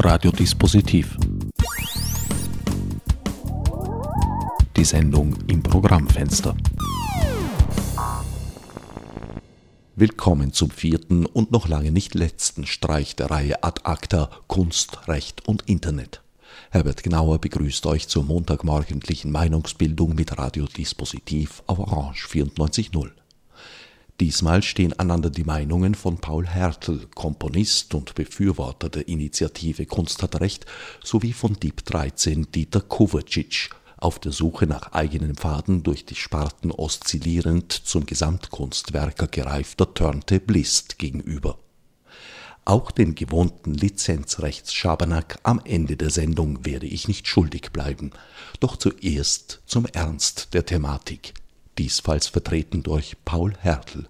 Radiodispositiv. Die Sendung im Programmfenster. Willkommen zum vierten und noch lange nicht letzten Streich der Reihe Ad Acta Kunst, Recht und Internet. Herbert Gnauer begrüßt euch zur montagmorgendlichen Meinungsbildung mit Radiodispositiv auf Orange 94.0. Diesmal stehen einander die Meinungen von Paul Hertel, Komponist und Befürworter der Initiative Kunst hat Recht, sowie von Dieb 13 Dieter Kovacic, auf der Suche nach eigenen Pfaden durch die Sparten oszillierend zum Gesamtkunstwerker gereifter Turntablist gegenüber. Auch den gewohnten Lizenzrechtsschabernack am Ende der Sendung werde ich nicht schuldig bleiben. Doch zuerst zum Ernst der Thematik diesfalls vertreten durch Paul Hertel.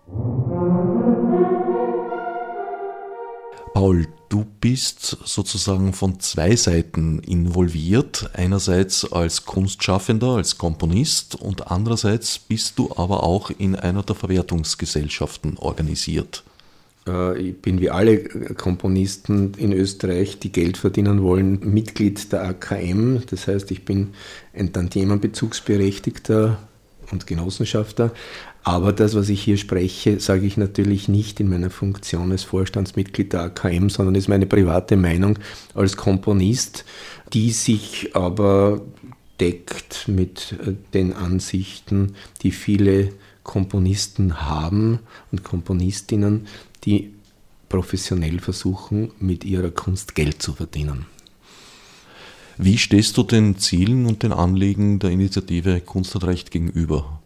Paul, du bist sozusagen von zwei Seiten involviert. Einerseits als Kunstschaffender, als Komponist und andererseits bist du aber auch in einer der Verwertungsgesellschaften organisiert. Äh, ich bin wie alle Komponisten in Österreich, die Geld verdienen wollen, Mitglied der AKM. Das heißt, ich bin ein Tantiemenbezugsberechtigter und Genossenschafter. Aber das, was ich hier spreche, sage ich natürlich nicht in meiner Funktion als Vorstandsmitglied der AKM, sondern ist meine private Meinung als Komponist, die sich aber deckt mit äh, den Ansichten, die viele Komponisten haben und Komponistinnen, die professionell versuchen, mit ihrer Kunst Geld zu verdienen. Wie stehst du den Zielen und den Anliegen der Initiative Kunst und Recht gegenüber?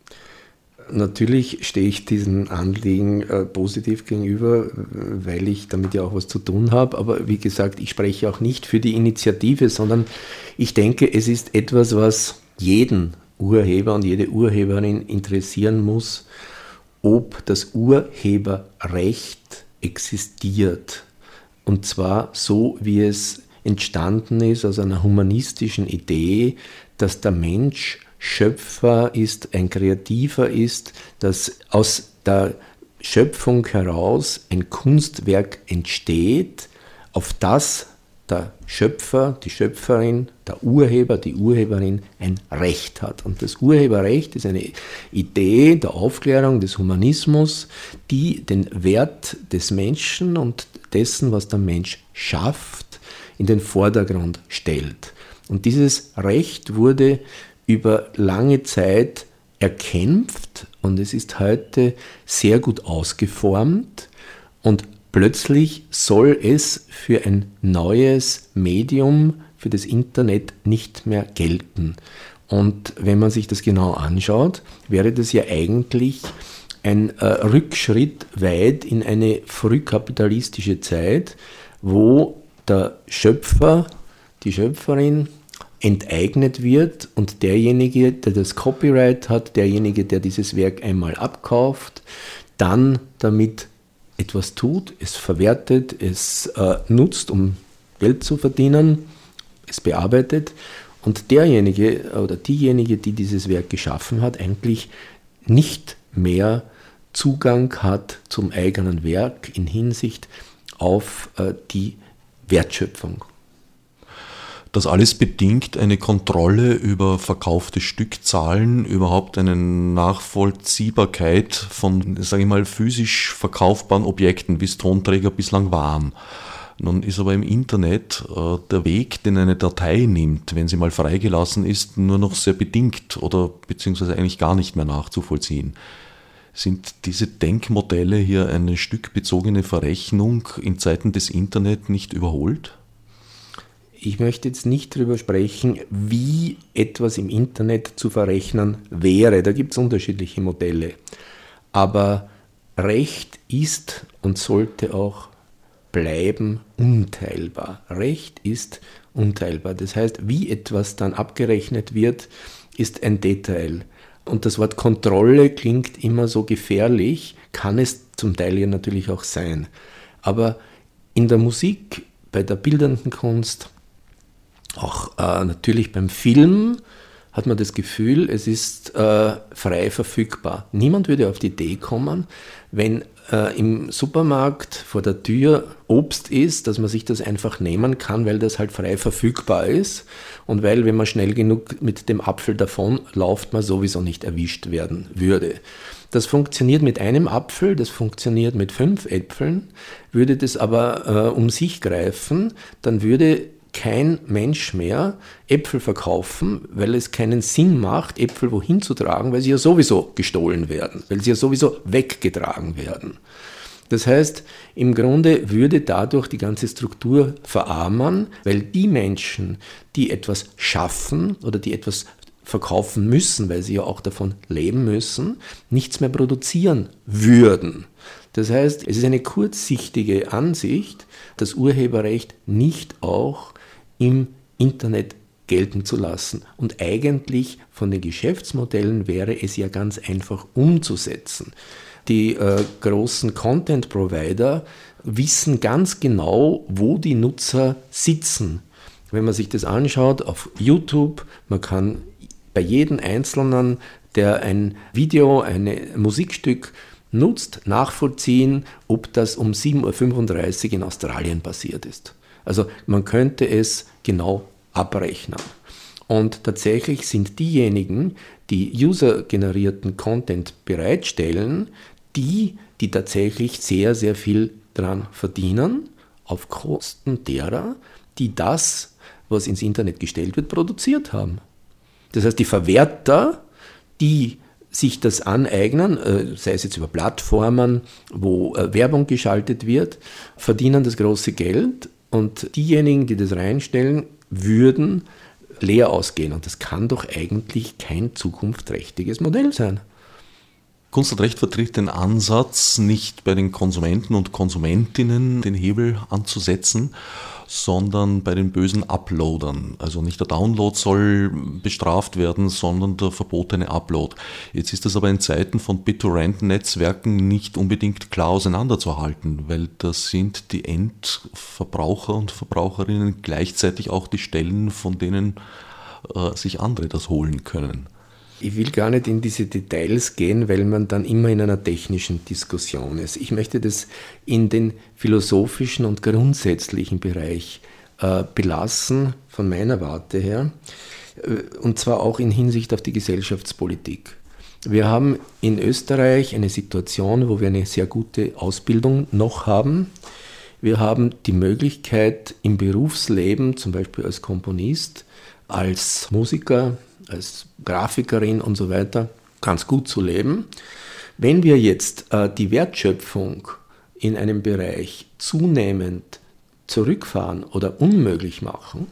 Natürlich stehe ich diesen Anliegen äh, positiv gegenüber, weil ich damit ja auch was zu tun habe. Aber wie gesagt, ich spreche auch nicht für die Initiative, sondern ich denke, es ist etwas, was jeden Urheber und jede Urheberin interessieren muss, ob das Urheberrecht existiert. Und zwar so, wie es entstanden ist aus einer humanistischen Idee, dass der Mensch Schöpfer ist, ein Kreativer ist, dass aus der Schöpfung heraus ein Kunstwerk entsteht, auf das der Schöpfer, die Schöpferin, der Urheber, die Urheberin ein Recht hat. Und das Urheberrecht ist eine Idee der Aufklärung des Humanismus, die den Wert des Menschen und dessen, was der Mensch schafft, in den Vordergrund stellt. Und dieses Recht wurde über lange Zeit erkämpft und es ist heute sehr gut ausgeformt und plötzlich soll es für ein neues Medium, für das Internet nicht mehr gelten. Und wenn man sich das genau anschaut, wäre das ja eigentlich ein äh, Rückschritt weit in eine frühkapitalistische Zeit, wo der Schöpfer, die Schöpferin enteignet wird und derjenige, der das Copyright hat, derjenige, der dieses Werk einmal abkauft, dann damit etwas tut, es verwertet, es äh, nutzt, um Geld zu verdienen, es bearbeitet und derjenige oder diejenige, die dieses Werk geschaffen hat, eigentlich nicht mehr Zugang hat zum eigenen Werk in Hinsicht auf äh, die Wertschöpfung. Das alles bedingt eine Kontrolle über verkaufte Stückzahlen, überhaupt eine Nachvollziehbarkeit von, sage ich mal, physisch verkaufbaren Objekten, wie es Tonträger bislang waren. Nun ist aber im Internet äh, der Weg, den eine Datei nimmt, wenn sie mal freigelassen ist, nur noch sehr bedingt oder beziehungsweise eigentlich gar nicht mehr nachzuvollziehen. Sind diese Denkmodelle hier eine stückbezogene Verrechnung in Zeiten des Internet nicht überholt? Ich möchte jetzt nicht darüber sprechen, wie etwas im Internet zu verrechnen wäre. Da gibt es unterschiedliche Modelle. Aber Recht ist und sollte auch bleiben unteilbar. Recht ist unteilbar. Das heißt, wie etwas dann abgerechnet wird, ist ein Detail. Und das Wort Kontrolle klingt immer so gefährlich, kann es zum Teil ja natürlich auch sein. Aber in der Musik, bei der bildenden Kunst, auch äh, natürlich beim Film, hat man das Gefühl, es ist äh, frei verfügbar. Niemand würde auf die Idee kommen, wenn äh, im Supermarkt vor der Tür Obst ist, dass man sich das einfach nehmen kann, weil das halt frei verfügbar ist und weil, wenn man schnell genug mit dem Apfel davon lauft, man sowieso nicht erwischt werden würde. Das funktioniert mit einem Apfel, das funktioniert mit fünf Äpfeln. Würde das aber äh, um sich greifen, dann würde kein Mensch mehr Äpfel verkaufen, weil es keinen Sinn macht, Äpfel wohin zu tragen, weil sie ja sowieso gestohlen werden, weil sie ja sowieso weggetragen werden. Das heißt, im Grunde würde dadurch die ganze Struktur verarmen, weil die Menschen, die etwas schaffen oder die etwas verkaufen müssen, weil sie ja auch davon leben müssen, nichts mehr produzieren würden. Das heißt, es ist eine kurzsichtige Ansicht, das Urheberrecht nicht auch im Internet gelten zu lassen. Und eigentlich von den Geschäftsmodellen wäre es ja ganz einfach umzusetzen. Die äh, großen Content-Provider wissen ganz genau, wo die Nutzer sitzen. Wenn man sich das anschaut auf YouTube, man kann bei jedem Einzelnen, der ein Video, ein Musikstück nutzt, nachvollziehen, ob das um 7.35 Uhr in Australien passiert ist. Also man könnte es genau abrechnen. Und tatsächlich sind diejenigen, die user-generierten Content bereitstellen, die, die tatsächlich sehr, sehr viel dran verdienen, auf Kosten derer, die das, was ins Internet gestellt wird, produziert haben. Das heißt, die Verwerter, die sich das aneignen, äh, sei es jetzt über Plattformen, wo äh, Werbung geschaltet wird, verdienen das große Geld und diejenigen, die das reinstellen, würden leer ausgehen. Und das kann doch eigentlich kein zukunftsträchtiges Modell sein. Kunst und Recht vertritt den Ansatz, nicht bei den Konsumenten und Konsumentinnen den Hebel anzusetzen, sondern bei den bösen Uploadern. Also nicht der Download soll bestraft werden, sondern der verbotene Upload. Jetzt ist das aber in Zeiten von BitTorrent-Netzwerken nicht unbedingt klar auseinanderzuhalten, weil das sind die Endverbraucher und Verbraucherinnen gleichzeitig auch die Stellen, von denen äh, sich andere das holen können. Ich will gar nicht in diese Details gehen, weil man dann immer in einer technischen Diskussion ist. Ich möchte das in den philosophischen und grundsätzlichen Bereich äh, belassen, von meiner Warte her, äh, und zwar auch in Hinsicht auf die Gesellschaftspolitik. Wir haben in Österreich eine Situation, wo wir eine sehr gute Ausbildung noch haben. Wir haben die Möglichkeit im Berufsleben, zum Beispiel als Komponist, als Musiker, als Grafikerin und so weiter ganz gut zu leben. Wenn wir jetzt äh, die Wertschöpfung in einem Bereich zunehmend zurückfahren oder unmöglich machen,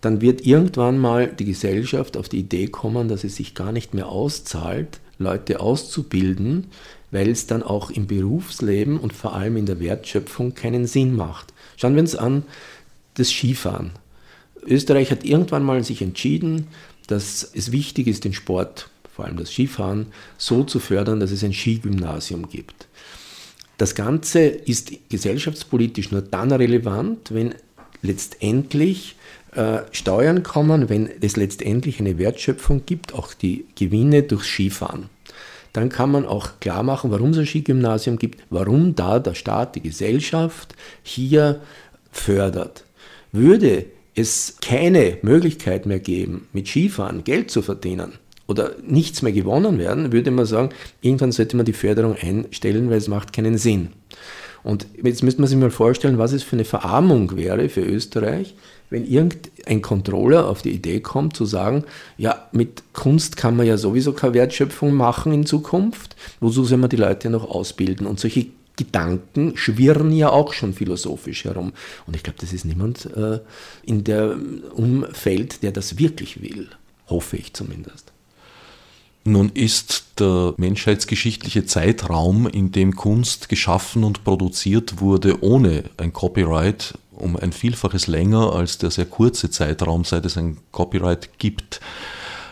dann wird irgendwann mal die Gesellschaft auf die Idee kommen, dass es sich gar nicht mehr auszahlt, Leute auszubilden, weil es dann auch im Berufsleben und vor allem in der Wertschöpfung keinen Sinn macht. Schauen wir uns an das Skifahren. Österreich hat irgendwann mal sich entschieden, dass es wichtig ist, den Sport, vor allem das Skifahren, so zu fördern, dass es ein Skigymnasium gibt. Das Ganze ist gesellschaftspolitisch nur dann relevant, wenn letztendlich äh, Steuern kommen, wenn es letztendlich eine Wertschöpfung gibt, auch die Gewinne durchs Skifahren. Dann kann man auch klar machen, warum es ein Skigymnasium gibt, warum da der Staat, die Gesellschaft hier fördert. Würde es keine Möglichkeit mehr geben, mit Skifahren Geld zu verdienen oder nichts mehr gewonnen werden, würde man sagen, irgendwann sollte man die Förderung einstellen, weil es macht keinen Sinn. Und jetzt müsste man sich mal vorstellen, was es für eine Verarmung wäre für Österreich, wenn irgendein Controller auf die Idee kommt zu sagen, ja, mit Kunst kann man ja sowieso keine Wertschöpfung machen in Zukunft, wozu soll man die Leute noch ausbilden? Und solche Gedanken schwirren ja auch schon philosophisch herum. Und ich glaube, das ist niemand äh, in der Umfeld, der das wirklich will. Hoffe ich zumindest. Nun ist der menschheitsgeschichtliche Zeitraum, in dem Kunst geschaffen und produziert wurde, ohne ein Copyright, um ein Vielfaches länger als der sehr kurze Zeitraum, seit es ein Copyright gibt.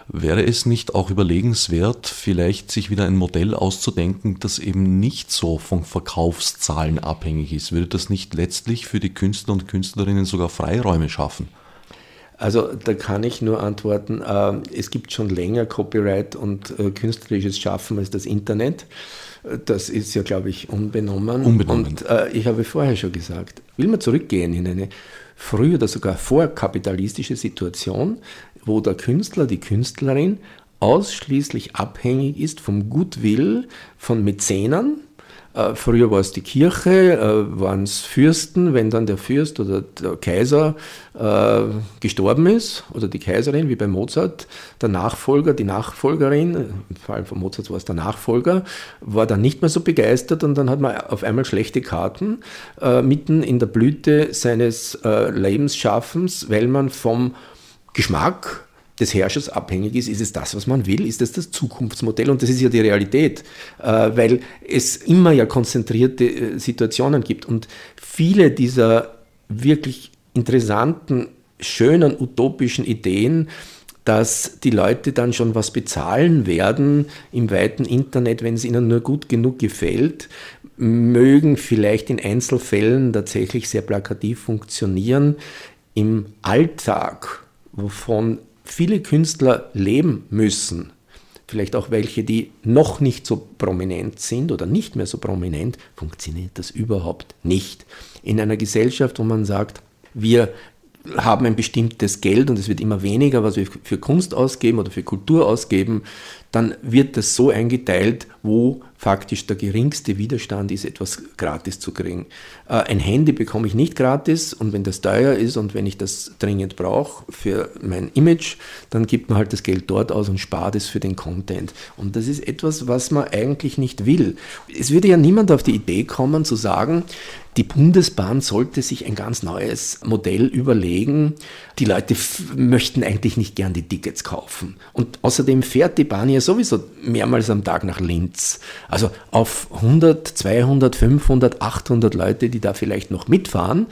Wäre es nicht auch überlegenswert, vielleicht sich wieder ein Modell auszudenken, das eben nicht so von Verkaufszahlen abhängig ist? Würde das nicht letztlich für die Künstler und Künstlerinnen sogar Freiräume schaffen? Also da kann ich nur antworten, äh, es gibt schon länger Copyright und äh, künstlerisches Schaffen als das Internet. Das ist ja, glaube ich, unbenommen. unbenommen. Und äh, ich habe vorher schon gesagt, will man zurückgehen in eine frühe oder sogar vorkapitalistische Situation, wo der Künstler, die Künstlerin ausschließlich abhängig ist vom Gutwill von Mäzenern, äh, früher war es die Kirche, äh, waren es Fürsten, wenn dann der Fürst oder der Kaiser äh, gestorben ist, oder die Kaiserin, wie bei Mozart, der Nachfolger, die Nachfolgerin, im Fall von Mozart war es der Nachfolger, war dann nicht mehr so begeistert und dann hat man auf einmal schlechte Karten mitten in der Blüte seines Lebensschaffens, weil man vom Geschmack des Herrschers abhängig ist, ist es das, was man will, ist es das Zukunftsmodell? Und das ist ja die Realität, äh, weil es immer ja konzentrierte äh, Situationen gibt. Und viele dieser wirklich interessanten, schönen, utopischen Ideen, dass die Leute dann schon was bezahlen werden im weiten Internet, wenn es ihnen nur gut genug gefällt, mögen vielleicht in Einzelfällen tatsächlich sehr plakativ funktionieren. Im Alltag, wovon viele Künstler leben müssen, vielleicht auch welche, die noch nicht so prominent sind oder nicht mehr so prominent, funktioniert das überhaupt nicht. In einer Gesellschaft, wo man sagt, wir haben ein bestimmtes Geld und es wird immer weniger, was wir für Kunst ausgeben oder für Kultur ausgeben, dann wird das so eingeteilt, wo faktisch der geringste Widerstand ist, etwas gratis zu kriegen. Äh, ein Handy bekomme ich nicht gratis und wenn das teuer ist und wenn ich das dringend brauche für mein Image, dann gibt man halt das Geld dort aus und spart es für den Content. Und das ist etwas, was man eigentlich nicht will. Es würde ja niemand auf die Idee kommen zu sagen, die Bundesbahn sollte sich ein ganz neues Modell überlegen. Die Leute möchten eigentlich nicht gern die Tickets kaufen. Und außerdem fährt die Bahn ja sowieso mehrmals am Tag nach Linz. Also auf 100, 200, 500, 800 Leute, die da vielleicht noch mitfahren,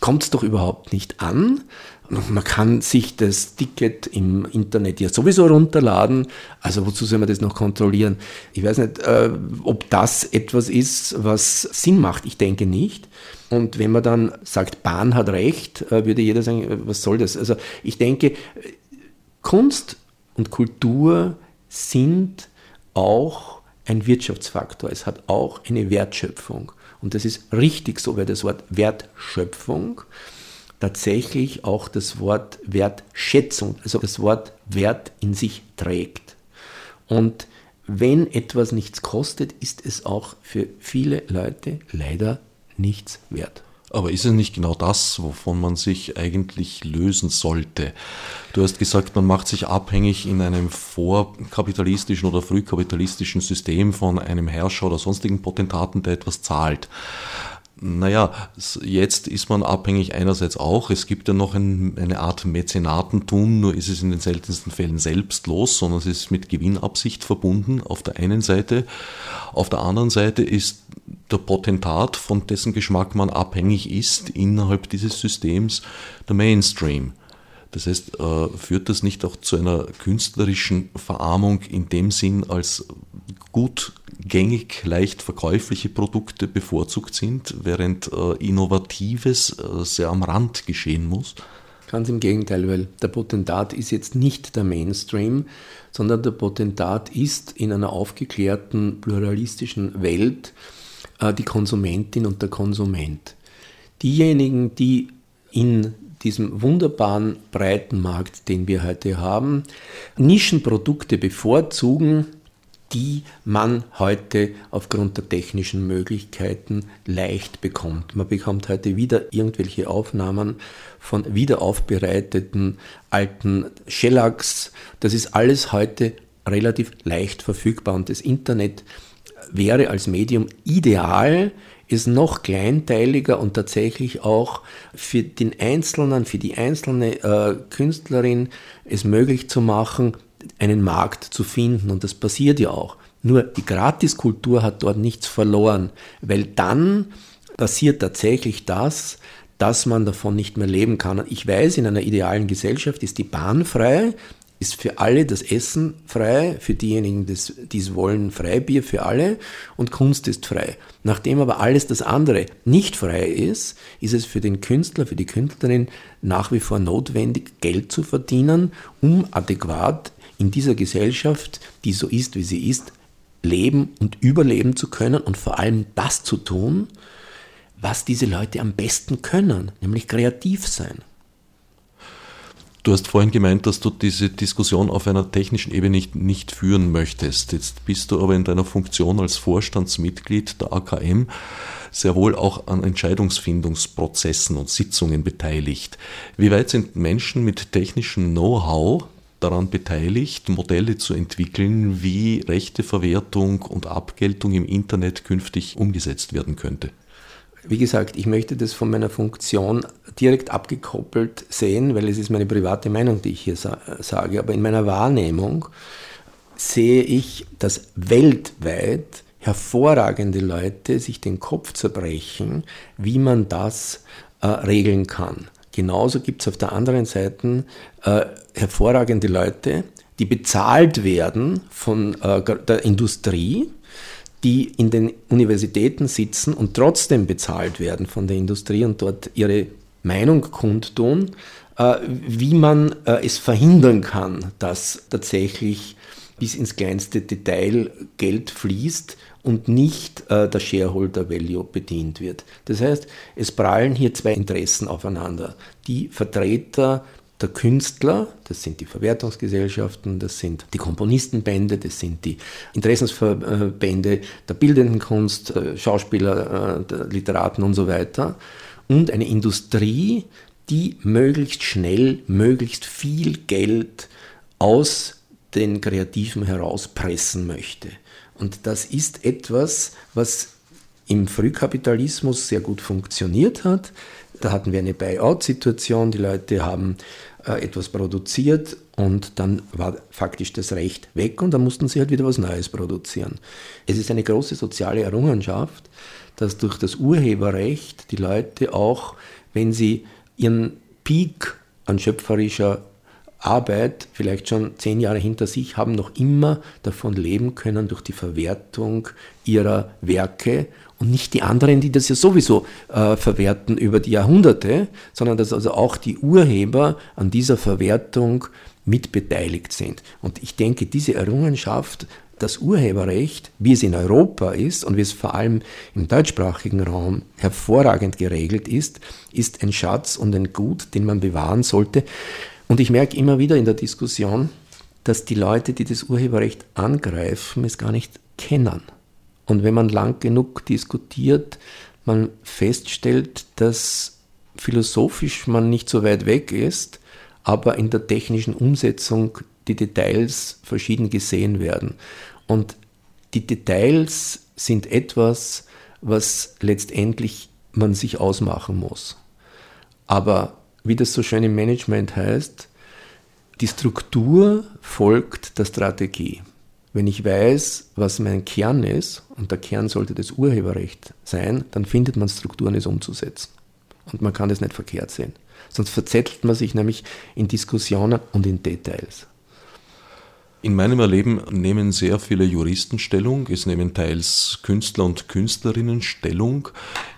kommt es doch überhaupt nicht an. Man kann sich das Ticket im Internet ja sowieso runterladen. Also wozu soll man das noch kontrollieren? Ich weiß nicht, äh, ob das etwas ist, was Sinn macht. Ich denke nicht. Und wenn man dann sagt, Bahn hat recht, äh, würde jeder sagen, äh, was soll das? Also ich denke, Kunst und Kultur sind auch ein Wirtschaftsfaktor. Es hat auch eine Wertschöpfung. Und das ist richtig so, weil das Wort Wertschöpfung tatsächlich auch das Wort Wertschätzung, also das Wort Wert in sich trägt. Und wenn etwas nichts kostet, ist es auch für viele Leute leider nichts wert. Aber ist es nicht genau das, wovon man sich eigentlich lösen sollte? Du hast gesagt, man macht sich abhängig in einem vorkapitalistischen oder frühkapitalistischen System von einem Herrscher oder sonstigen Potentaten, der etwas zahlt. Naja, jetzt ist man abhängig einerseits auch. Es gibt ja noch ein, eine Art Mäzenatentum, nur ist es in den seltensten Fällen selbstlos, sondern es ist mit Gewinnabsicht verbunden auf der einen Seite. Auf der anderen Seite ist der Potentat, von dessen Geschmack man abhängig ist, innerhalb dieses Systems der Mainstream. Das heißt, äh, führt das nicht auch zu einer künstlerischen Verarmung in dem Sinn, als gut gängig, leicht verkäufliche Produkte bevorzugt sind, während äh, Innovatives äh, sehr am Rand geschehen muss? Ganz im Gegenteil, weil der Potentat ist jetzt nicht der Mainstream, sondern der Potentat ist in einer aufgeklärten, pluralistischen Welt äh, die Konsumentin und der Konsument. Diejenigen, die in diesem wunderbaren breiten Markt, den wir heute haben, Nischenprodukte bevorzugen, die man heute aufgrund der technischen Möglichkeiten leicht bekommt. Man bekommt heute wieder irgendwelche Aufnahmen von wiederaufbereiteten alten Shellacks. Das ist alles heute relativ leicht verfügbar und das Internet wäre als Medium ideal, ist noch kleinteiliger und tatsächlich auch für den Einzelnen, für die einzelne äh, Künstlerin es möglich zu machen, einen Markt zu finden. Und das passiert ja auch. Nur die Gratiskultur hat dort nichts verloren, weil dann passiert tatsächlich das, dass man davon nicht mehr leben kann. Ich weiß, in einer idealen Gesellschaft ist die Bahn frei, ist für alle das Essen frei, für diejenigen, die es wollen, Freibier für alle und Kunst ist frei. Nachdem aber alles das andere nicht frei ist, ist es für den Künstler, für die Künstlerin nach wie vor notwendig, Geld zu verdienen, um adäquat in dieser Gesellschaft, die so ist, wie sie ist, leben und überleben zu können und vor allem das zu tun, was diese Leute am besten können, nämlich kreativ sein. Du hast vorhin gemeint, dass du diese Diskussion auf einer technischen Ebene nicht, nicht führen möchtest. Jetzt bist du aber in deiner Funktion als Vorstandsmitglied der AKM sehr wohl auch an Entscheidungsfindungsprozessen und Sitzungen beteiligt. Wie weit sind Menschen mit technischem Know-how daran beteiligt, Modelle zu entwickeln, wie Rechteverwertung und Abgeltung im Internet künftig umgesetzt werden könnte? Wie gesagt, ich möchte das von meiner Funktion direkt abgekoppelt sehen, weil es ist meine private Meinung, die ich hier sa sage. Aber in meiner Wahrnehmung sehe ich, dass weltweit hervorragende Leute sich den Kopf zerbrechen, wie man das äh, regeln kann. Genauso gibt es auf der anderen Seite äh, hervorragende Leute, die bezahlt werden von äh, der Industrie, die in den Universitäten sitzen und trotzdem bezahlt werden von der Industrie und dort ihre Meinung kundtun, äh, wie man äh, es verhindern kann, dass tatsächlich bis ins kleinste Detail Geld fließt und nicht äh, der Shareholder Value bedient wird. Das heißt, es prallen hier zwei Interessen aufeinander. Die Vertreter der Künstler, das sind die Verwertungsgesellschaften, das sind die Komponistenbände, das sind die Interessensverbände der bildenden Kunst, äh, Schauspieler, äh, Literaten und so weiter. Und eine Industrie, die möglichst schnell, möglichst viel Geld aus den Kreativen herauspressen möchte. Und das ist etwas, was im Frühkapitalismus sehr gut funktioniert hat. Da hatten wir eine Buyout-Situation, die Leute haben äh, etwas produziert und dann war faktisch das Recht weg und dann mussten sie halt wieder was Neues produzieren. Es ist eine große soziale Errungenschaft, dass durch das Urheberrecht die Leute auch, wenn sie ihren Peak an schöpferischer Arbeit vielleicht schon zehn Jahre hinter sich haben, noch immer davon leben können durch die Verwertung ihrer Werke und nicht die anderen, die das ja sowieso äh, verwerten über die Jahrhunderte, sondern dass also auch die Urheber an dieser Verwertung mitbeteiligt sind. Und ich denke, diese Errungenschaft, das Urheberrecht, wie es in Europa ist und wie es vor allem im deutschsprachigen Raum hervorragend geregelt ist, ist ein Schatz und ein Gut, den man bewahren sollte. Und ich merke immer wieder in der Diskussion, dass die Leute, die das Urheberrecht angreifen, es gar nicht kennen. Und wenn man lang genug diskutiert, man feststellt, dass philosophisch man nicht so weit weg ist, aber in der technischen Umsetzung die Details verschieden gesehen werden. Und die Details sind etwas, was letztendlich man sich ausmachen muss. Aber wie das so schön im Management heißt, die Struktur folgt der Strategie. Wenn ich weiß, was mein Kern ist, und der Kern sollte das Urheberrecht sein, dann findet man Strukturen, es umzusetzen. Und man kann das nicht verkehrt sehen. Sonst verzettelt man sich nämlich in Diskussionen und in Details. In meinem Erleben nehmen sehr viele Juristen Stellung, es nehmen teils Künstler und Künstlerinnen Stellung.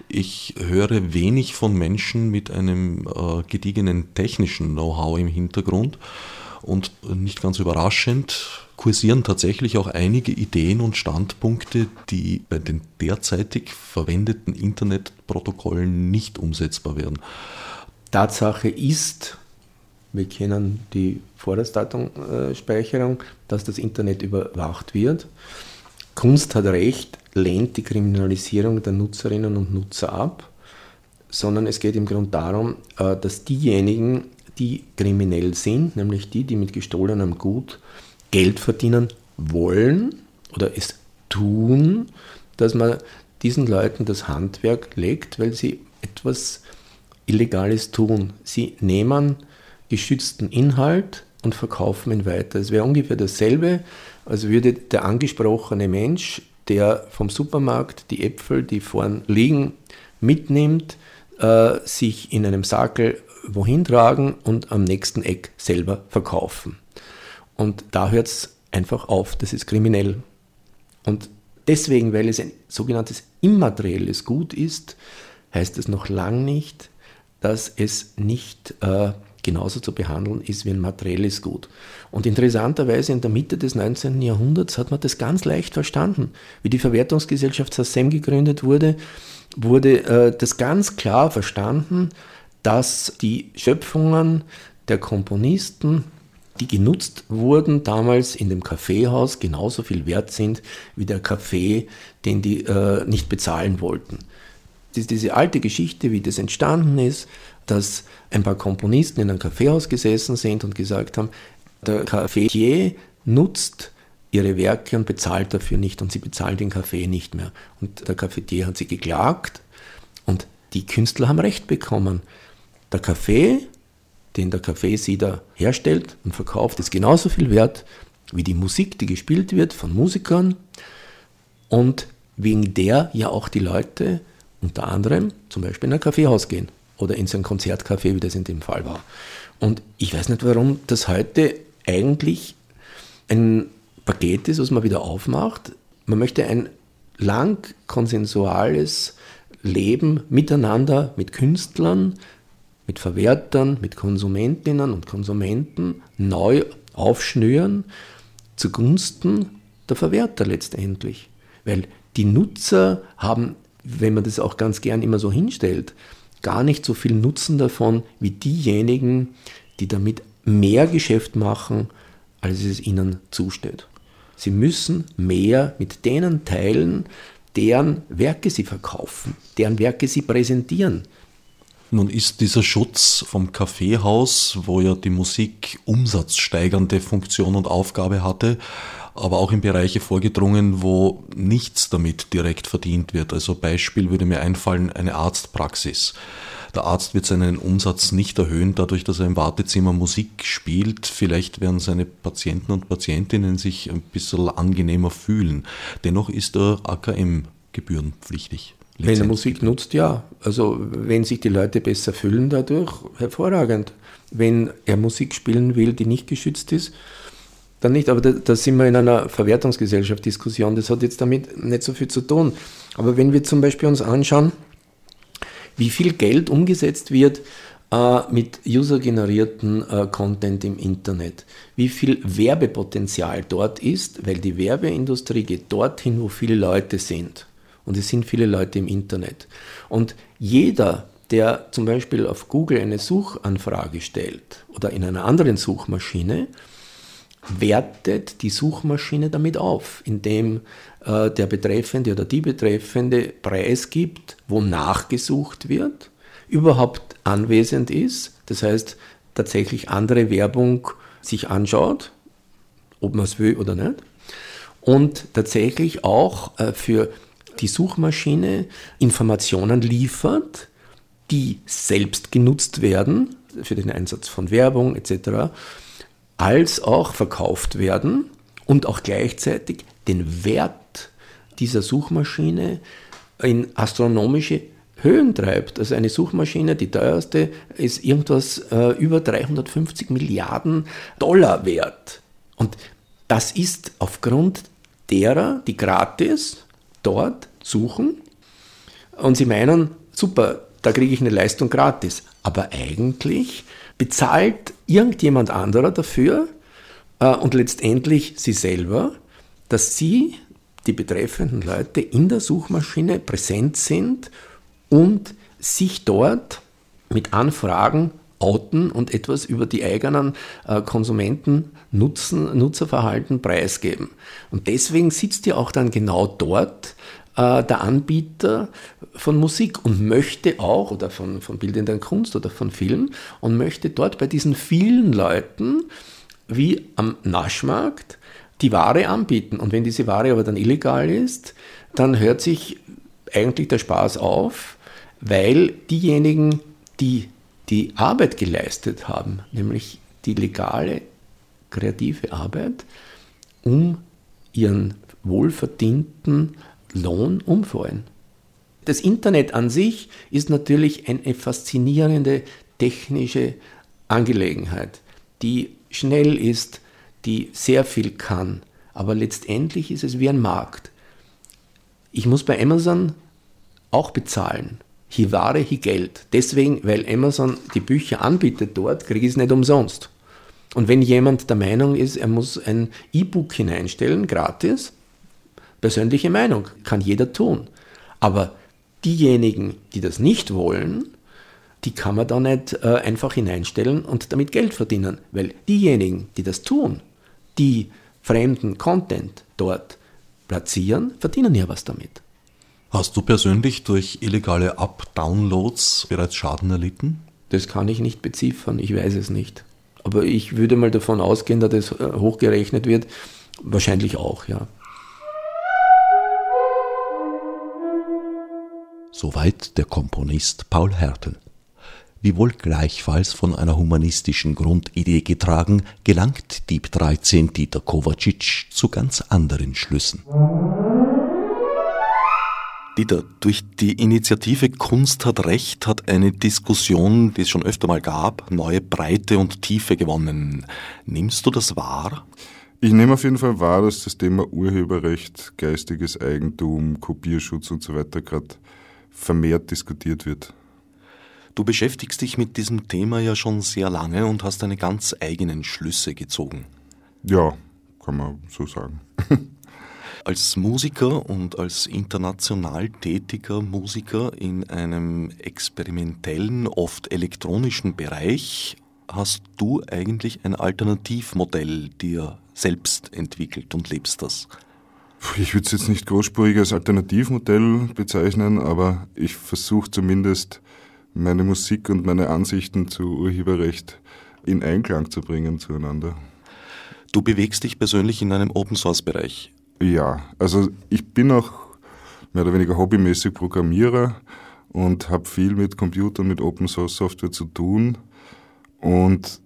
Ich höre wenig von Menschen mit einem äh, gediegenen technischen Know-how im Hintergrund. Und nicht ganz überraschend kursieren tatsächlich auch einige Ideen und Standpunkte, die bei den derzeitig verwendeten Internetprotokollen nicht umsetzbar wären. Tatsache ist, wir kennen die Vorratsdatenspeicherung, dass das Internet überwacht wird. Kunst hat recht, lehnt die Kriminalisierung der Nutzerinnen und Nutzer ab, sondern es geht im Grunde darum, äh, dass diejenigen, die kriminell sind, nämlich die, die mit gestohlenem Gut Geld verdienen wollen oder es tun, dass man diesen Leuten das Handwerk legt, weil sie etwas Illegales tun. Sie nehmen geschützten Inhalt und verkaufen ihn weiter. Es wäre ungefähr dasselbe, als würde der angesprochene Mensch, der vom Supermarkt die Äpfel, die vorn liegen, mitnimmt, äh, sich in einem Sackel wohin tragen und am nächsten Eck selber verkaufen. Und da hört es einfach auf, das ist kriminell. Und deswegen, weil es ein sogenanntes immaterielles Gut ist, heißt es noch lang nicht, dass es nicht äh, genauso zu behandeln ist wie ein materielles Gut. Und interessanterweise in der Mitte des 19. Jahrhunderts hat man das ganz leicht verstanden. Wie die Verwertungsgesellschaft SASEM gegründet wurde, wurde äh, das ganz klar verstanden, dass die Schöpfungen der Komponisten, die genutzt wurden damals in dem Kaffeehaus, genauso viel wert sind wie der Kaffee, den die äh, nicht bezahlen wollten. Ist diese alte Geschichte, wie das entstanden ist, dass ein paar Komponisten in einem Kaffeehaus gesessen sind und gesagt haben, der Cafetier nutzt ihre Werke und bezahlt dafür nicht und sie bezahlen den Kaffee nicht mehr. Und der Cafetier hat sie geklagt und die Künstler haben Recht bekommen. Der Kaffee, den der Kaffeesieder herstellt und verkauft, ist genauso viel wert wie die Musik, die gespielt wird von Musikern und wegen der ja auch die Leute unter anderem zum Beispiel in ein Kaffeehaus gehen oder in so ein Konzertcafé, wie das in dem Fall war. Und ich weiß nicht, warum das heute eigentlich ein Paket ist, was man wieder aufmacht. Man möchte ein lang konsensuales Leben miteinander, mit Künstlern, mit Verwertern, mit Konsumentinnen und Konsumenten neu aufschnüren zugunsten der Verwerter letztendlich. Weil die Nutzer haben, wenn man das auch ganz gern immer so hinstellt, gar nicht so viel Nutzen davon wie diejenigen, die damit mehr Geschäft machen, als es ihnen zusteht. Sie müssen mehr mit denen teilen, deren Werke sie verkaufen, deren Werke sie präsentieren. Nun ist dieser Schutz vom Kaffeehaus, wo ja die Musik umsatzsteigernde Funktion und Aufgabe hatte, aber auch in Bereiche vorgedrungen, wo nichts damit direkt verdient wird. Also Beispiel würde mir einfallen, eine Arztpraxis. Der Arzt wird seinen Umsatz nicht erhöhen, dadurch, dass er im Wartezimmer Musik spielt. Vielleicht werden seine Patienten und Patientinnen sich ein bisschen angenehmer fühlen. Dennoch ist er AKM gebührenpflichtig. Wenn er Musik nutzt, ja. Also wenn sich die Leute besser fühlen dadurch, hervorragend. Wenn er Musik spielen will, die nicht geschützt ist, dann nicht. Aber da, da sind wir in einer Verwertungsgesellschaft-Diskussion. Das hat jetzt damit nicht so viel zu tun. Aber wenn wir zum Beispiel uns anschauen, wie viel Geld umgesetzt wird äh, mit usergenerierten äh, Content im Internet, wie viel Werbepotenzial dort ist, weil die Werbeindustrie geht dorthin, wo viele Leute sind. Und es sind viele Leute im Internet. Und jeder, der zum Beispiel auf Google eine Suchanfrage stellt oder in einer anderen Suchmaschine, wertet die Suchmaschine damit auf, indem äh, der Betreffende oder die Betreffende preisgibt, wo nachgesucht wird, überhaupt anwesend ist, das heißt tatsächlich andere Werbung sich anschaut, ob man es will oder nicht, und tatsächlich auch äh, für die Suchmaschine Informationen liefert, die selbst genutzt werden für den Einsatz von Werbung etc als auch verkauft werden und auch gleichzeitig den Wert dieser Suchmaschine in astronomische Höhen treibt. Also eine Suchmaschine, die teuerste, ist irgendwas äh, über 350 Milliarden Dollar wert. Und das ist aufgrund derer, die gratis dort suchen und sie meinen, super, da kriege ich eine Leistung gratis. Aber eigentlich bezahlt irgendjemand anderer dafür äh, und letztendlich sie selber, dass sie, die betreffenden Leute, in der Suchmaschine präsent sind und sich dort mit Anfragen outen und etwas über die eigenen äh, Konsumenten Nutzen, Nutzerverhalten preisgeben. Und deswegen sitzt ihr auch dann genau dort äh, der Anbieter von Musik und möchte auch, oder von, von bildender Kunst oder von Film, und möchte dort bei diesen vielen Leuten, wie am Naschmarkt, die Ware anbieten. Und wenn diese Ware aber dann illegal ist, dann hört sich eigentlich der Spaß auf, weil diejenigen, die die Arbeit geleistet haben, nämlich die legale, kreative Arbeit, um ihren wohlverdienten Lohn umfallen. Das Internet an sich ist natürlich eine faszinierende technische Angelegenheit, die schnell ist, die sehr viel kann, aber letztendlich ist es wie ein Markt. Ich muss bei Amazon auch bezahlen. Hi Ware, hi Geld. Deswegen, weil Amazon die Bücher anbietet dort, kriege ich es nicht umsonst. Und wenn jemand der Meinung ist, er muss ein E-Book hineinstellen, gratis, persönliche Meinung, kann jeder tun. Aber diejenigen, die das nicht wollen, die kann man da nicht äh, einfach hineinstellen und damit Geld verdienen. Weil diejenigen, die das tun, die fremden Content dort platzieren, verdienen ja was damit. Hast du persönlich durch illegale Up-Downloads bereits Schaden erlitten? Das kann ich nicht beziffern, ich weiß es nicht. Aber ich würde mal davon ausgehen, dass das äh, hochgerechnet wird. Wahrscheinlich auch, ja. Soweit der Komponist Paul Hertel. Wiewohl gleichfalls von einer humanistischen Grundidee getragen, gelangt Dieb 13 Dieter Kovacic zu ganz anderen Schlüssen. Dieter, durch die Initiative Kunst hat Recht hat eine Diskussion, die es schon öfter mal gab, neue Breite und Tiefe gewonnen. Nimmst du das wahr? Ich nehme auf jeden Fall wahr, dass das Thema Urheberrecht, geistiges Eigentum, Kopierschutz und so weiter gerade vermehrt diskutiert wird. Du beschäftigst dich mit diesem Thema ja schon sehr lange und hast deine ganz eigenen Schlüsse gezogen. Ja, kann man so sagen. Als Musiker und als international tätiger Musiker in einem experimentellen, oft elektronischen Bereich hast du eigentlich ein Alternativmodell dir selbst entwickelt und lebst das. Ich würde es jetzt nicht großspurig als Alternativmodell bezeichnen, aber ich versuche zumindest meine Musik und meine Ansichten zu Urheberrecht in Einklang zu bringen zueinander. Du bewegst dich persönlich in einem Open-Source-Bereich. Ja, also ich bin auch mehr oder weniger hobbymäßig Programmierer und habe viel mit Computern, mit Open Source Software zu tun. Und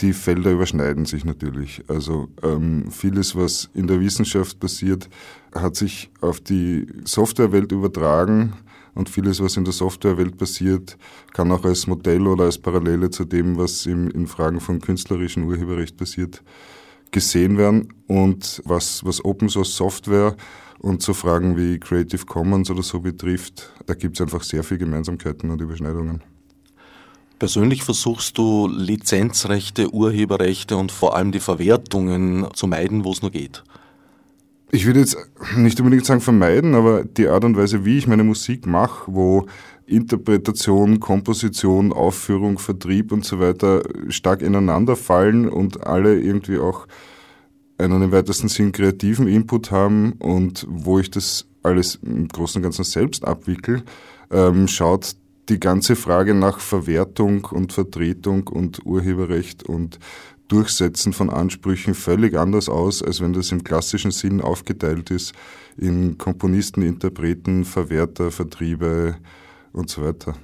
die Felder überschneiden sich natürlich. Also ähm, vieles, was in der Wissenschaft passiert, hat sich auf die Softwarewelt übertragen und vieles, was in der Softwarewelt passiert, kann auch als Modell oder als Parallele zu dem, was im, in Fragen von künstlerischem Urheberrecht passiert, gesehen werden und was, was Open Source Software und so Fragen wie Creative Commons oder so betrifft, da gibt es einfach sehr viele Gemeinsamkeiten und Überschneidungen. Persönlich versuchst du Lizenzrechte, Urheberrechte und vor allem die Verwertungen zu meiden, wo es nur geht. Ich würde jetzt nicht unbedingt sagen vermeiden, aber die Art und Weise, wie ich meine Musik mache, wo Interpretation, Komposition, Aufführung, Vertrieb und so weiter stark ineinander fallen und alle irgendwie auch einen im weitesten Sinn kreativen Input haben und wo ich das alles im Großen und Ganzen selbst abwickel, ähm, schaut die ganze Frage nach Verwertung und Vertretung und Urheberrecht und Durchsetzen von Ansprüchen völlig anders aus, als wenn das im klassischen Sinn aufgeteilt ist in Komponisten, Interpreten, Verwerter, Vertriebe, und so weiter.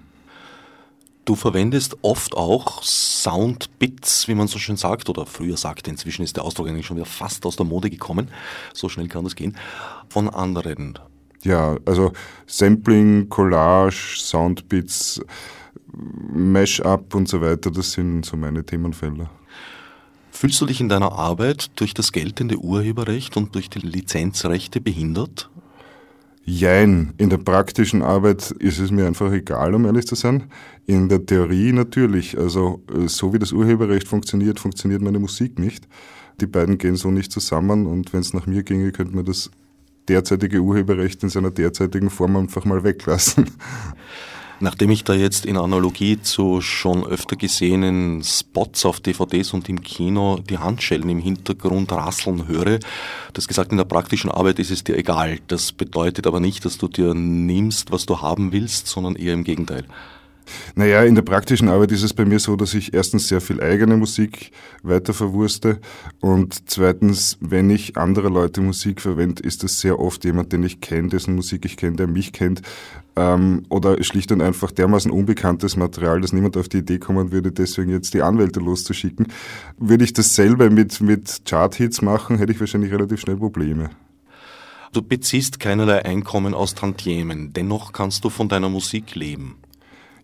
Du verwendest oft auch Soundbits, wie man so schön sagt, oder früher sagte, inzwischen ist der Ausdruck eigentlich schon wieder fast aus der Mode gekommen, so schnell kann das gehen, von anderen. Ja, also Sampling, Collage, Soundbits, Mash-up und so weiter, das sind so meine Themenfelder. Fühlst du dich in deiner Arbeit durch das geltende Urheberrecht und durch die Lizenzrechte behindert? Jein. In der praktischen Arbeit ist es mir einfach egal, um ehrlich zu sein. In der Theorie natürlich. Also äh, so wie das Urheberrecht funktioniert, funktioniert meine Musik nicht. Die beiden gehen so nicht zusammen und wenn es nach mir ginge, könnte man das derzeitige Urheberrecht in seiner derzeitigen Form einfach mal weglassen. Nachdem ich da jetzt in Analogie zu schon öfter gesehenen Spots auf DVDs und im Kino die Handschellen im Hintergrund rasseln höre, das gesagt, in der praktischen Arbeit ist es dir egal. Das bedeutet aber nicht, dass du dir nimmst, was du haben willst, sondern eher im Gegenteil. Naja, in der praktischen Arbeit ist es bei mir so, dass ich erstens sehr viel eigene Musik weiter verwurste und zweitens, wenn ich andere Leute Musik verwende, ist das sehr oft jemand, den ich kenne, dessen Musik ich kenne, der mich kennt ähm, oder schlicht und einfach dermaßen unbekanntes Material, dass niemand auf die Idee kommen würde, deswegen jetzt die Anwälte loszuschicken. Würde ich dasselbe mit, mit Chart-Hits machen, hätte ich wahrscheinlich relativ schnell Probleme. Du beziehst keinerlei Einkommen aus Tantiemen, dennoch kannst du von deiner Musik leben.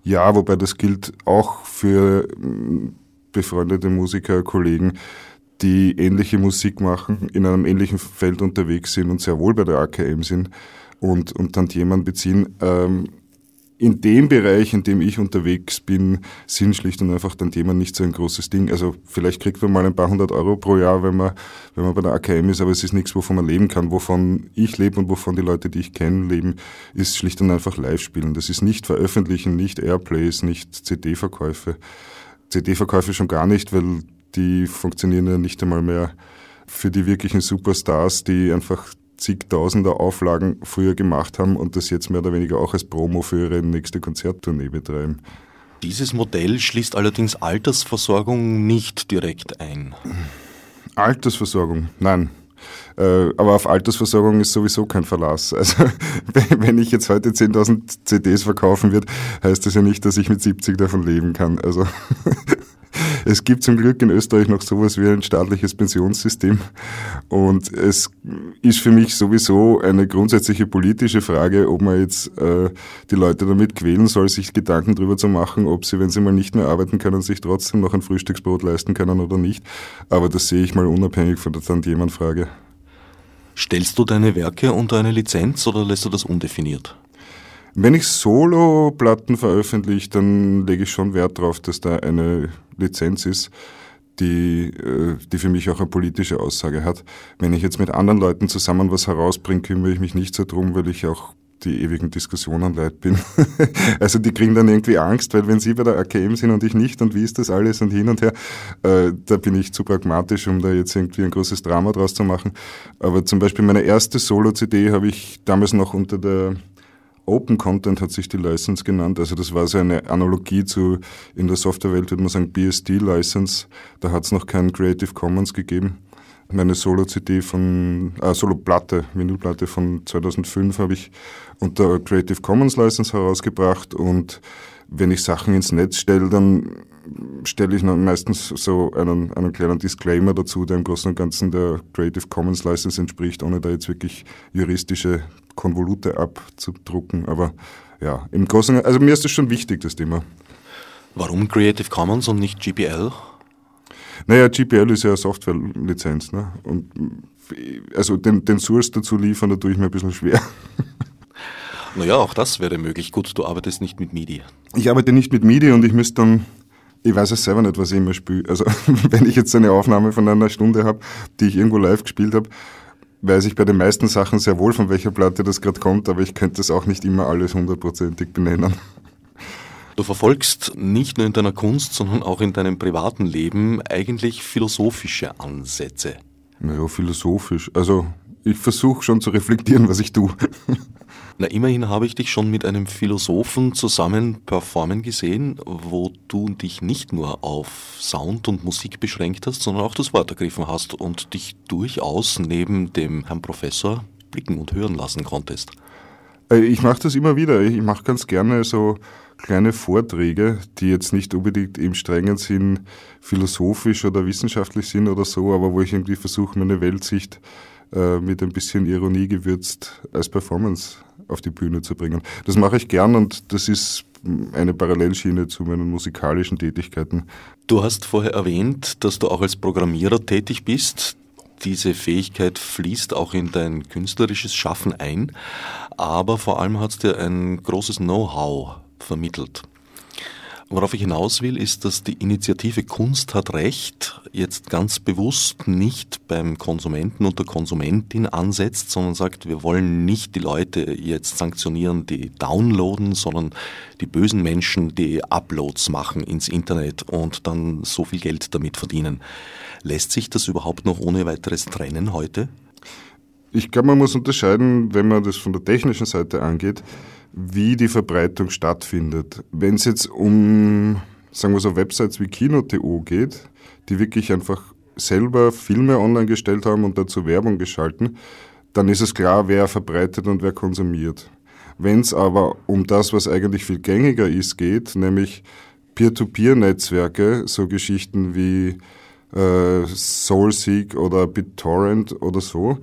Ja, wobei das gilt auch für mm, befreundete Musiker, Kollegen, die ähnliche Musik machen, in einem ähnlichen Feld unterwegs sind und sehr wohl bei der AKM sind und, und dann jemanden beziehen. Ähm, in dem Bereich, in dem ich unterwegs bin, sind schlicht und einfach dann Thema nicht so ein großes Ding. Also vielleicht kriegt man mal ein paar hundert Euro pro Jahr, wenn man, wenn man bei der AKM ist, aber es ist nichts, wovon man leben kann. Wovon ich lebe und wovon die Leute, die ich kenne, leben, ist schlicht und einfach Live-Spielen. Das ist nicht veröffentlichen, nicht Airplays, nicht CD-Verkäufe. CD-Verkäufe schon gar nicht, weil die funktionieren ja nicht einmal mehr für die wirklichen Superstars, die einfach zigtausender Auflagen früher gemacht haben und das jetzt mehr oder weniger auch als Promo für ihre nächste Konzerttournee betreiben. Dieses Modell schließt allerdings Altersversorgung nicht direkt ein. Altersversorgung, nein. Äh, aber auf Altersversorgung ist sowieso kein Verlass. Also wenn ich jetzt heute 10.000 CDs verkaufen würde, heißt das ja nicht, dass ich mit 70 davon leben kann. Also es gibt zum Glück in Österreich noch sowas wie ein staatliches Pensionssystem. Und es ist für mich sowieso eine grundsätzliche politische Frage, ob man jetzt äh, die Leute damit quälen soll, sich Gedanken darüber zu machen, ob sie, wenn sie mal nicht mehr arbeiten können, sich trotzdem noch ein Frühstücksbrot leisten können oder nicht. Aber das sehe ich mal unabhängig von der Tantiemenfrage. Stellst du deine Werke unter eine Lizenz oder lässt du das undefiniert? Wenn ich Solo-Platten veröffentliche, dann lege ich schon Wert darauf, dass da eine Lizenz ist, die, äh, die für mich auch eine politische Aussage hat. Wenn ich jetzt mit anderen Leuten zusammen was herausbringe, kümmere ich mich nicht so drum, weil ich auch die ewigen Diskussionen leid bin. also die kriegen dann irgendwie Angst, weil wenn sie bei der AKM sind und ich nicht und wie ist das alles und hin und her, äh, da bin ich zu pragmatisch, um da jetzt irgendwie ein großes Drama draus zu machen. Aber zum Beispiel meine erste Solo-CD habe ich damals noch unter der Open Content hat sich die License genannt. Also das war so eine Analogie zu, in der Softwarewelt würde man sagen BSD-License. Da hat es noch keinen Creative Commons gegeben. Meine Solo-CD von, äh, Solo-Platte, Vinylplatte von 2005 habe ich unter Creative Commons License herausgebracht und wenn ich Sachen ins Netz stelle, dann stelle ich meistens so einen, einen kleinen Disclaimer dazu, der im Großen und Ganzen der Creative Commons License entspricht, ohne da jetzt wirklich juristische Konvolute abzudrucken. Aber ja, im Großen, also mir ist das schon wichtig, das Thema. Warum Creative Commons und nicht GPL? Naja, GPL ist ja eine Software-Lizenz. Ne? Und also den, den Source dazu liefern, da tue ich mir ein bisschen schwer. Naja, auch das wäre möglich. Gut, du arbeitest nicht mit MIDI. Ich arbeite nicht mit MIDI und ich müsste dann, ich weiß es selber nicht, was ich immer spiele. Also wenn ich jetzt eine Aufnahme von einer Stunde habe, die ich irgendwo live gespielt habe, weiß ich bei den meisten Sachen sehr wohl, von welcher Platte das gerade kommt, aber ich könnte das auch nicht immer alles hundertprozentig benennen. Du verfolgst nicht nur in deiner Kunst, sondern auch in deinem privaten Leben eigentlich philosophische Ansätze. Naja, philosophisch. Also ich versuche schon zu reflektieren, was ich tue. Na, immerhin habe ich dich schon mit einem Philosophen zusammen performen gesehen, wo du dich nicht nur auf Sound und Musik beschränkt hast, sondern auch das Wort ergriffen hast und dich durchaus neben dem Herrn Professor blicken und hören lassen konntest. Äh, ich mache das immer wieder. Ich mache ganz gerne so kleine Vorträge, die jetzt nicht unbedingt im strengen Sinn philosophisch oder wissenschaftlich sind oder so, aber wo ich irgendwie versuche, meine Weltsicht äh, mit ein bisschen Ironie gewürzt als Performance auf die Bühne zu bringen. Das mache ich gern und das ist eine Parallelschiene zu meinen musikalischen Tätigkeiten. Du hast vorher erwähnt, dass du auch als Programmierer tätig bist. Diese Fähigkeit fließt auch in dein künstlerisches Schaffen ein, aber vor allem hat es dir ein großes Know-how vermittelt. Worauf ich hinaus will, ist, dass die Initiative Kunst hat Recht jetzt ganz bewusst nicht beim Konsumenten und der Konsumentin ansetzt, sondern sagt, wir wollen nicht die Leute jetzt sanktionieren, die downloaden, sondern die bösen Menschen, die Uploads machen ins Internet und dann so viel Geld damit verdienen. Lässt sich das überhaupt noch ohne weiteres trennen heute? Ich glaube, man muss unterscheiden, wenn man das von der technischen Seite angeht wie die Verbreitung stattfindet. Wenn es jetzt um, sagen wir so, Websites wie Kino.to geht, die wirklich einfach selber Filme online gestellt haben und dazu Werbung geschalten, dann ist es klar, wer verbreitet und wer konsumiert. Wenn es aber um das, was eigentlich viel gängiger ist, geht, nämlich Peer-to-Peer-Netzwerke, so Geschichten wie äh, SoulSeek oder BitTorrent oder so,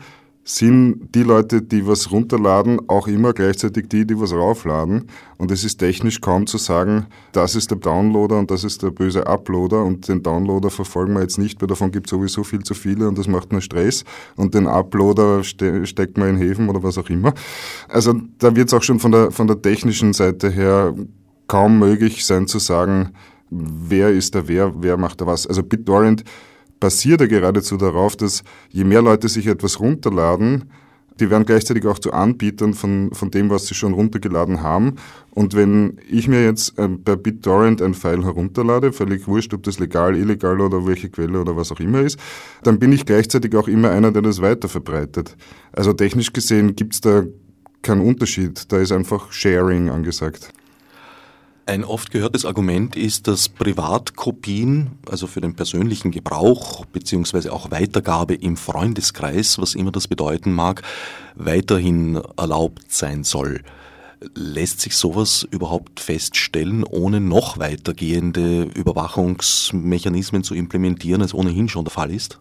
sind die Leute, die was runterladen, auch immer gleichzeitig die, die was raufladen. Und es ist technisch kaum zu sagen, das ist der Downloader und das ist der böse Uploader und den Downloader verfolgen wir jetzt nicht, weil davon gibt es sowieso viel zu viele und das macht nur Stress. Und den Uploader ste steckt man in Häfen oder was auch immer. Also da wird es auch schon von der, von der technischen Seite her kaum möglich sein zu sagen, wer ist da wer, wer macht da was. Also BitTorrent basiert ja geradezu darauf, dass je mehr Leute sich etwas runterladen, die werden gleichzeitig auch zu Anbietern von, von dem, was sie schon runtergeladen haben. Und wenn ich mir jetzt bei BitTorrent ein File herunterlade, völlig wurscht, ob das legal, illegal oder welche Quelle oder was auch immer ist, dann bin ich gleichzeitig auch immer einer, der das weiter verbreitet. Also technisch gesehen gibt's da keinen Unterschied. Da ist einfach Sharing angesagt. Ein oft gehörtes Argument ist, dass Privatkopien, also für den persönlichen Gebrauch beziehungsweise auch Weitergabe im Freundeskreis, was immer das bedeuten mag, weiterhin erlaubt sein soll. Lässt sich sowas überhaupt feststellen, ohne noch weitergehende Überwachungsmechanismen zu implementieren, als ohnehin schon der Fall ist?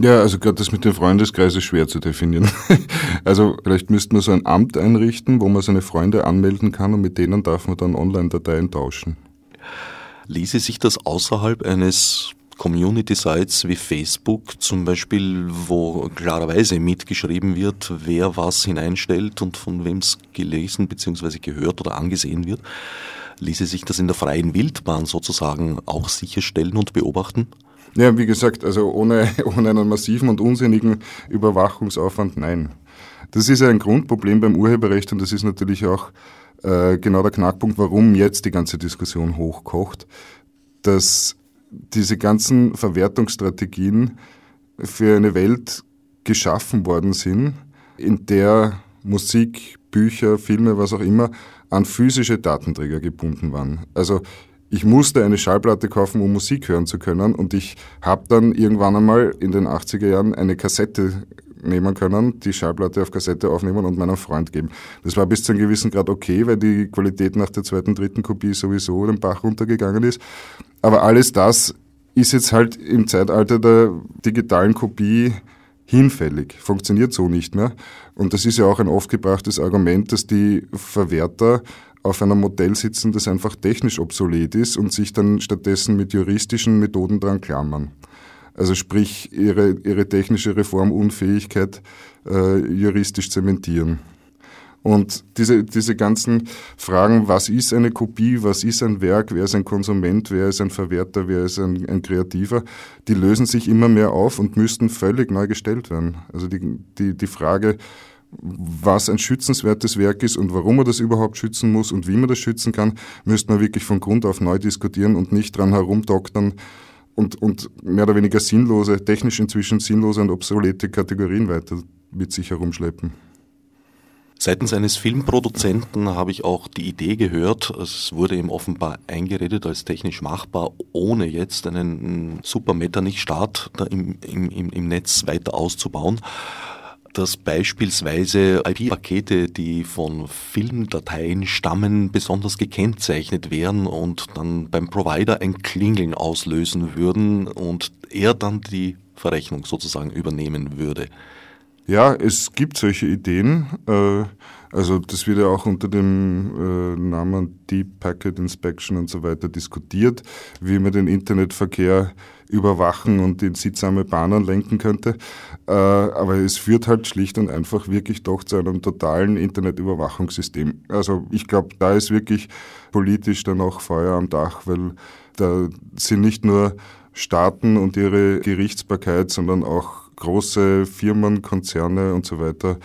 Ja, also gerade das mit dem Freundeskreis ist schwer zu definieren. also vielleicht müsste man so ein Amt einrichten, wo man seine Freunde anmelden kann und mit denen darf man dann Online-Dateien tauschen. Ließe sich das außerhalb eines Community-Sites wie Facebook zum Beispiel, wo klarerweise mitgeschrieben wird, wer was hineinstellt und von wem es gelesen bzw. gehört oder angesehen wird, ließe sich das in der freien Wildbahn sozusagen auch sicherstellen und beobachten? Ja, wie gesagt, also ohne, ohne einen massiven und unsinnigen Überwachungsaufwand, nein. Das ist ja ein Grundproblem beim Urheberrecht und das ist natürlich auch äh, genau der Knackpunkt, warum jetzt die ganze Diskussion hochkocht, dass diese ganzen Verwertungsstrategien für eine Welt geschaffen worden sind, in der Musik, Bücher, Filme, was auch immer, an physische Datenträger gebunden waren. Also ich musste eine Schallplatte kaufen, um Musik hören zu können. Und ich habe dann irgendwann einmal in den 80er Jahren eine Kassette nehmen können, die Schallplatte auf Kassette aufnehmen und meinem Freund geben. Das war bis zu einem gewissen Grad okay, weil die Qualität nach der zweiten, dritten Kopie sowieso den Bach runtergegangen ist. Aber alles das ist jetzt halt im Zeitalter der digitalen Kopie hinfällig, funktioniert so nicht mehr. Und das ist ja auch ein oft gebrachtes Argument, dass die Verwerter auf einem Modell sitzen, das einfach technisch obsolet ist und sich dann stattdessen mit juristischen Methoden dran klammern. Also sprich, ihre, ihre technische Reformunfähigkeit äh, juristisch zementieren. Und diese, diese ganzen Fragen, was ist eine Kopie, was ist ein Werk, wer ist ein Konsument, wer ist ein Verwerter, wer ist ein, ein Kreativer, die lösen sich immer mehr auf und müssten völlig neu gestellt werden. Also die, die, die Frage, was ein schützenswertes Werk ist und warum man das überhaupt schützen muss und wie man das schützen kann, müsste man wirklich von Grund auf neu diskutieren und nicht dran herumdoktern und, und mehr oder weniger sinnlose, technisch inzwischen sinnlose und obsolete Kategorien weiter mit sich herumschleppen. Seitens eines Filmproduzenten habe ich auch die Idee gehört, es wurde ihm offenbar eingeredet als technisch machbar, ohne jetzt einen super Metternich-Start im, im, im Netz weiter auszubauen dass beispielsweise IP-Pakete, die von Filmdateien stammen, besonders gekennzeichnet wären und dann beim Provider ein Klingeln auslösen würden und er dann die Verrechnung sozusagen übernehmen würde. Ja, es gibt solche Ideen. Äh, also das wird ja auch unter dem äh, Namen Deep Packet Inspection und so weiter diskutiert, wie man den Internetverkehr überwachen und in sittsame Bahnen lenken könnte. Äh, aber es führt halt schlicht und einfach wirklich doch zu einem totalen Internetüberwachungssystem. Also ich glaube, da ist wirklich politisch dann auch Feuer am Dach, weil da sind nicht nur Staaten und ihre Gerichtsbarkeit, sondern auch große Firmen, Konzerne und so weiter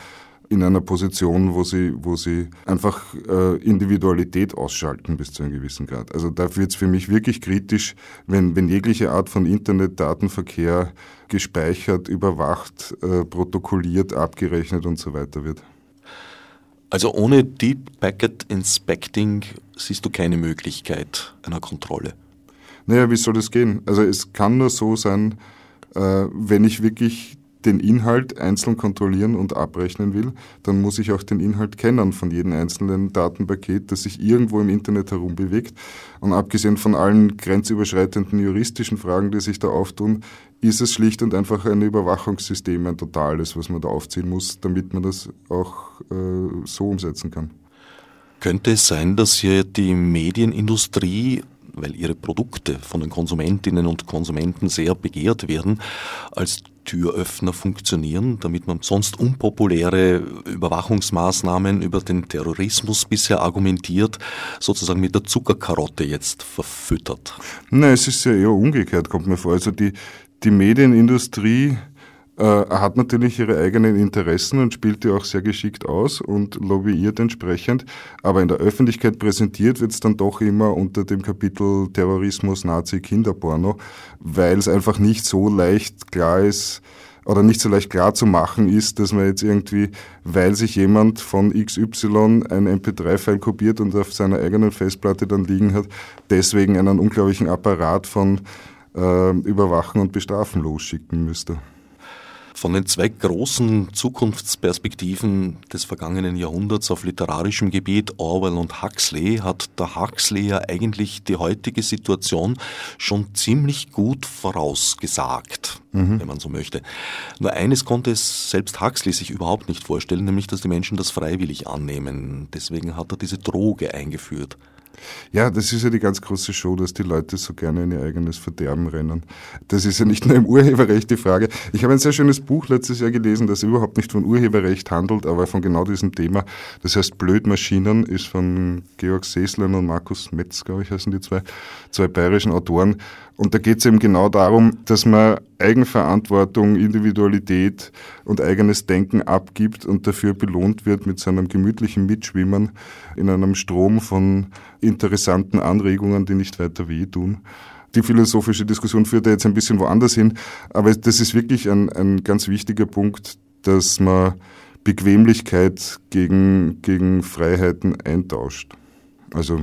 in einer Position, wo sie, wo sie einfach äh, Individualität ausschalten bis zu einem gewissen Grad. Also da wird es für mich wirklich kritisch, wenn, wenn jegliche Art von Internet-Datenverkehr gespeichert, überwacht, äh, protokolliert, abgerechnet und so weiter wird. Also ohne Deep Packet Inspecting siehst du keine Möglichkeit einer Kontrolle. Naja, wie soll das gehen? Also es kann nur so sein, äh, wenn ich wirklich den Inhalt einzeln kontrollieren und abrechnen will, dann muss ich auch den Inhalt kennen von jedem einzelnen Datenpaket, das sich irgendwo im Internet herumbewegt. Und abgesehen von allen grenzüberschreitenden juristischen Fragen, die sich da auftun, ist es schlicht und einfach ein Überwachungssystem, ein totales, was man da aufziehen muss, damit man das auch äh, so umsetzen kann. Könnte es sein, dass hier die Medienindustrie weil ihre Produkte von den Konsumentinnen und Konsumenten sehr begehrt werden, als Türöffner funktionieren, damit man sonst unpopuläre Überwachungsmaßnahmen über den Terrorismus bisher argumentiert, sozusagen mit der Zuckerkarotte jetzt verfüttert? Nein, es ist ja eher umgekehrt, kommt mir vor. Also die, die Medienindustrie äh, hat natürlich ihre eigenen Interessen und spielt die auch sehr geschickt aus und lobbyiert entsprechend. Aber in der Öffentlichkeit präsentiert wird es dann doch immer unter dem Kapitel Terrorismus, Nazi, Kinderporno, weil es einfach nicht so leicht klar ist, oder nicht so leicht klar zu machen ist, dass man jetzt irgendwie, weil sich jemand von XY ein MP3-File kopiert und auf seiner eigenen Festplatte dann liegen hat, deswegen einen unglaublichen Apparat von äh, Überwachen und Bestrafen losschicken müsste. Von den zwei großen Zukunftsperspektiven des vergangenen Jahrhunderts auf literarischem Gebiet, Orwell und Huxley, hat der Huxley ja eigentlich die heutige Situation schon ziemlich gut vorausgesagt, mhm. wenn man so möchte. Nur eines konnte es selbst Huxley sich überhaupt nicht vorstellen, nämlich dass die Menschen das freiwillig annehmen. Deswegen hat er diese Droge eingeführt. Ja, das ist ja die ganz große Show, dass die Leute so gerne in ihr eigenes Verderben rennen. Das ist ja nicht nur im Urheberrecht die Frage. Ich habe ein sehr schönes Buch letztes Jahr gelesen, das überhaupt nicht von Urheberrecht handelt, aber von genau diesem Thema. Das heißt Blödmaschinen, ist von Georg Seeslein und Markus Metz, glaube ich, heißen die zwei, zwei bayerischen Autoren. Und da geht es eben genau darum, dass man Eigenverantwortung, Individualität und eigenes Denken abgibt und dafür belohnt wird mit seinem gemütlichen Mitschwimmen in einem Strom von interessanten Anregungen, die nicht weiter wehtun. Die philosophische Diskussion führt jetzt ein bisschen woanders hin, aber das ist wirklich ein, ein ganz wichtiger Punkt, dass man Bequemlichkeit gegen, gegen Freiheiten eintauscht. Also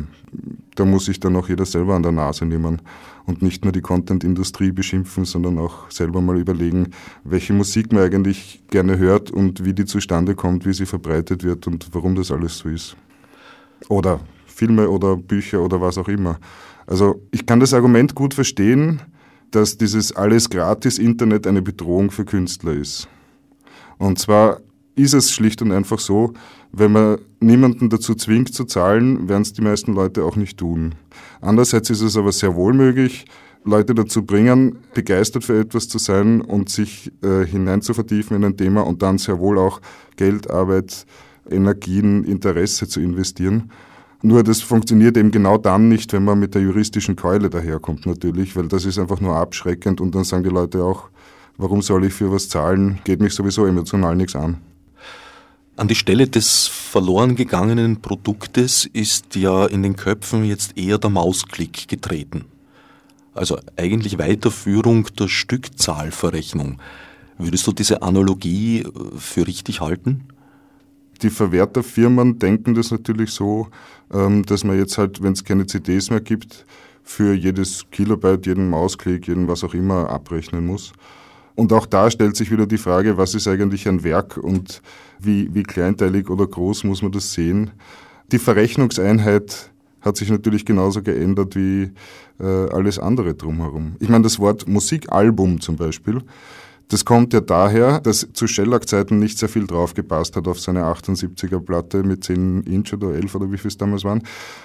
da muss sich dann auch jeder selber an der Nase nehmen und nicht nur die Content-Industrie beschimpfen, sondern auch selber mal überlegen, welche Musik man eigentlich gerne hört und wie die zustande kommt, wie sie verbreitet wird und warum das alles so ist. Oder Filme oder Bücher oder was auch immer. Also ich kann das Argument gut verstehen, dass dieses alles gratis Internet eine Bedrohung für Künstler ist. Und zwar ist es schlicht und einfach so, wenn man niemanden dazu zwingt zu zahlen, werden es die meisten Leute auch nicht tun. Andererseits ist es aber sehr wohl möglich, Leute dazu bringen, begeistert für etwas zu sein und sich äh, hinein zu vertiefen in ein Thema und dann sehr wohl auch Geld, Arbeit, Energien, Interesse zu investieren. Nur das funktioniert eben genau dann nicht, wenn man mit der juristischen Keule daherkommt natürlich, weil das ist einfach nur abschreckend und dann sagen die Leute auch, warum soll ich für was zahlen, geht mich sowieso emotional nichts an. An die Stelle des verloren gegangenen Produktes ist ja in den Köpfen jetzt eher der Mausklick getreten. Also eigentlich Weiterführung der Stückzahlverrechnung. Würdest du diese Analogie äh, für richtig halten? Die Verwerterfirmen denken das natürlich so, ähm, dass man jetzt halt, wenn es keine CDs mehr gibt, für jedes Kilobyte, jeden Mausklick, jeden was auch immer abrechnen muss. Und auch da stellt sich wieder die Frage, was ist eigentlich ein Werk und wie, wie kleinteilig oder groß muss man das sehen. Die Verrechnungseinheit hat sich natürlich genauso geändert wie äh, alles andere drumherum. Ich meine, das Wort Musikalbum zum Beispiel das kommt ja daher, dass zu Shellac-Zeiten nicht sehr viel draufgepasst hat auf seine 78er-Platte mit 10 Inch oder 11 oder wie viel es damals waren.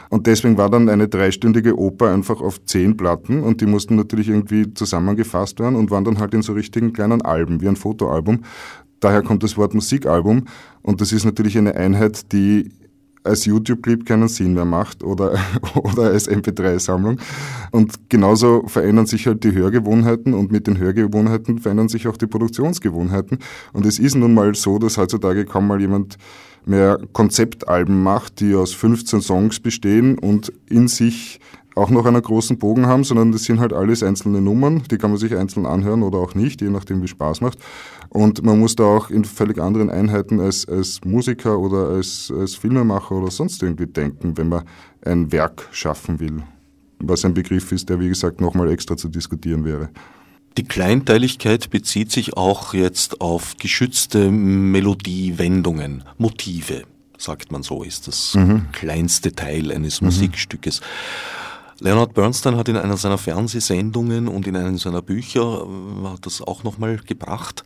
Und deswegen war dann eine dreistündige Oper einfach auf 10 Platten und die mussten natürlich irgendwie zusammengefasst werden und waren dann halt in so richtigen kleinen Alben, wie ein Fotoalbum. Daher kommt das Wort Musikalbum und das ist natürlich eine Einheit, die als YouTube-Clip keinen Sinn mehr macht oder, oder als MP3-Sammlung. Und genauso verändern sich halt die Hörgewohnheiten und mit den Hörgewohnheiten verändern sich auch die Produktionsgewohnheiten. Und es ist nun mal so, dass heutzutage kaum mal jemand mehr Konzeptalben macht, die aus 15 Songs bestehen und in sich auch noch einen großen Bogen haben, sondern das sind halt alles einzelne Nummern, die kann man sich einzeln anhören oder auch nicht, je nachdem wie Spaß macht. Und man muss da auch in völlig anderen Einheiten als, als Musiker oder als, als Filmemacher oder sonst irgendwie denken, wenn man ein Werk schaffen will. Was ein Begriff ist, der wie gesagt nochmal extra zu diskutieren wäre. Die Kleinteiligkeit bezieht sich auch jetzt auf geschützte Melodiewendungen, Motive, sagt man so, ist das mhm. kleinste Teil eines mhm. Musikstückes. Leonard Bernstein hat in einer seiner Fernsehsendungen und in einem seiner Bücher, äh, hat das auch nochmal gebracht,